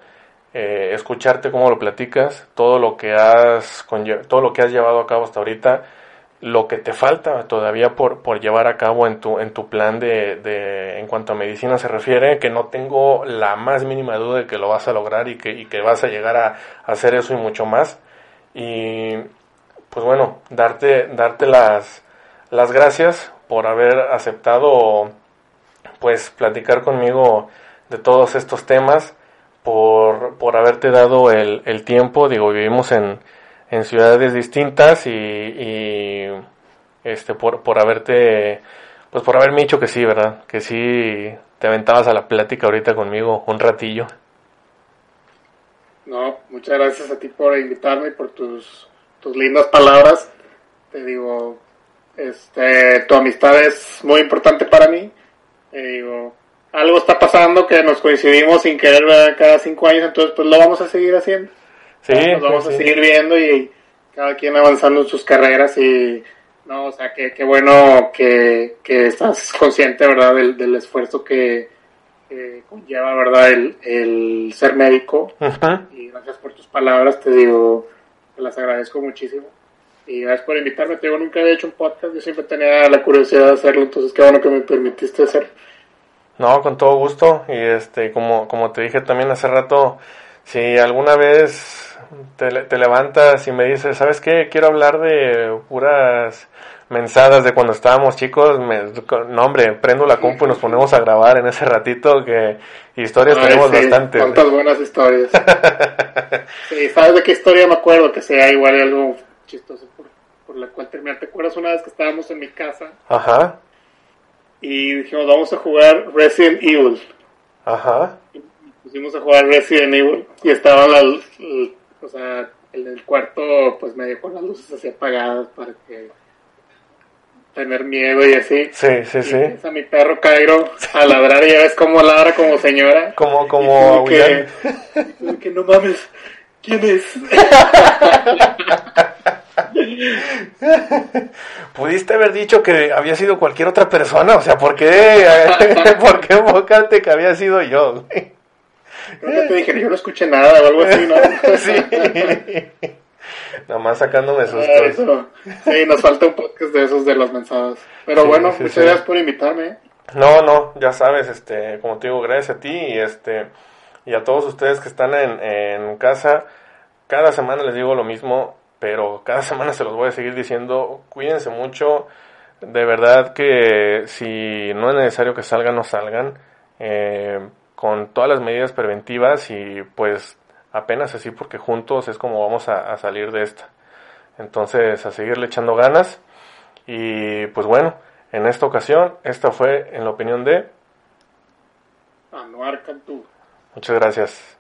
eh, escucharte cómo lo platicas, todo lo que has, todo lo que has llevado a cabo hasta ahorita, lo que te falta todavía por, por llevar a cabo en tu, en tu plan de, de, en cuanto a medicina se refiere, que no tengo la más mínima duda de que lo vas a lograr y que, y que vas a llegar a, hacer eso y mucho más. Y pues bueno, darte, darte las, las gracias por haber aceptado pues platicar conmigo de todos estos temas, por, por haberte dado el, el tiempo, digo, vivimos en, en ciudades distintas y, este por, por haberte pues por haberme dicho que sí, ¿verdad? Que sí te aventabas a la plática ahorita conmigo un ratillo. No, muchas gracias a ti por invitarme y por tus, tus lindas palabras. Te digo, este, tu amistad es muy importante para mí. Te digo, algo está pasando que nos coincidimos sin querer cada cinco años, entonces pues lo vamos a seguir haciendo. Sí, nos vamos a seguir viendo y cada quien avanzando en sus carreras y no, o sea, qué bueno que, que, estás consciente, ¿verdad?, del, del esfuerzo que, conlleva, ¿verdad?, el, el ser médico. Y gracias por tus palabras, te digo, te las agradezco muchísimo. Y gracias por invitarme, te digo, nunca había hecho un podcast, yo siempre tenía la curiosidad de hacerlo, entonces qué bueno que me permitiste hacer. No, con todo gusto, y este, como, como te dije también hace rato, si alguna vez te, te levantas y me dices, ¿sabes qué? Quiero hablar de puras mensadas de cuando estábamos chicos. Me, no, hombre, prendo la compu y nos ponemos a grabar en ese ratito que historias Ay, tenemos sí, bastantes. Cuántas buenas historias. sí, ¿sabes de qué historia me acuerdo? Que sea igual algo chistoso por, por la cual terminar. ¿Te acuerdas una vez que estábamos en mi casa Ajá, y dijimos, vamos a jugar Resident Evil? ajá. Pusimos a jugar Resident Evil y estaba la, el- o sea, en el cuarto pues medio con las luces así apagadas para que tener miedo y así. Sí, sí, Y sí. empieza mi perro Cairo a ladrar y ya ves cómo ladra como señora. Como, como que, que no mames, ¿quién es? Pudiste haber dicho que había sido cualquier otra persona, o sea, ¿por qué, ¿por qué enfocarte que había sido yo? güey? Creo que te dije, yo no escuché nada o algo así, ¿no? Sí. Nada más sacándome Ah, sustos. eso. Sí, nos falta un podcast de esos de las mensadas. Pero Sí, bueno, sí, muchas gracias por invitarme. No, no, ya sabes, este, como te digo, gracias a ti y este y a todos ustedes que están en, en casa. Cada semana les digo lo mismo, pero cada semana se los voy a seguir diciendo. Cuídense mucho. De verdad que si no es necesario que salgan, no salgan. eh, con todas las medidas preventivas y pues apenas así porque juntos es como vamos a, salir de esta. Entonces a seguirle echando ganas y pues bueno, en esta ocasión esta fue en la opinión de Anuar Cantú. Muchas gracias.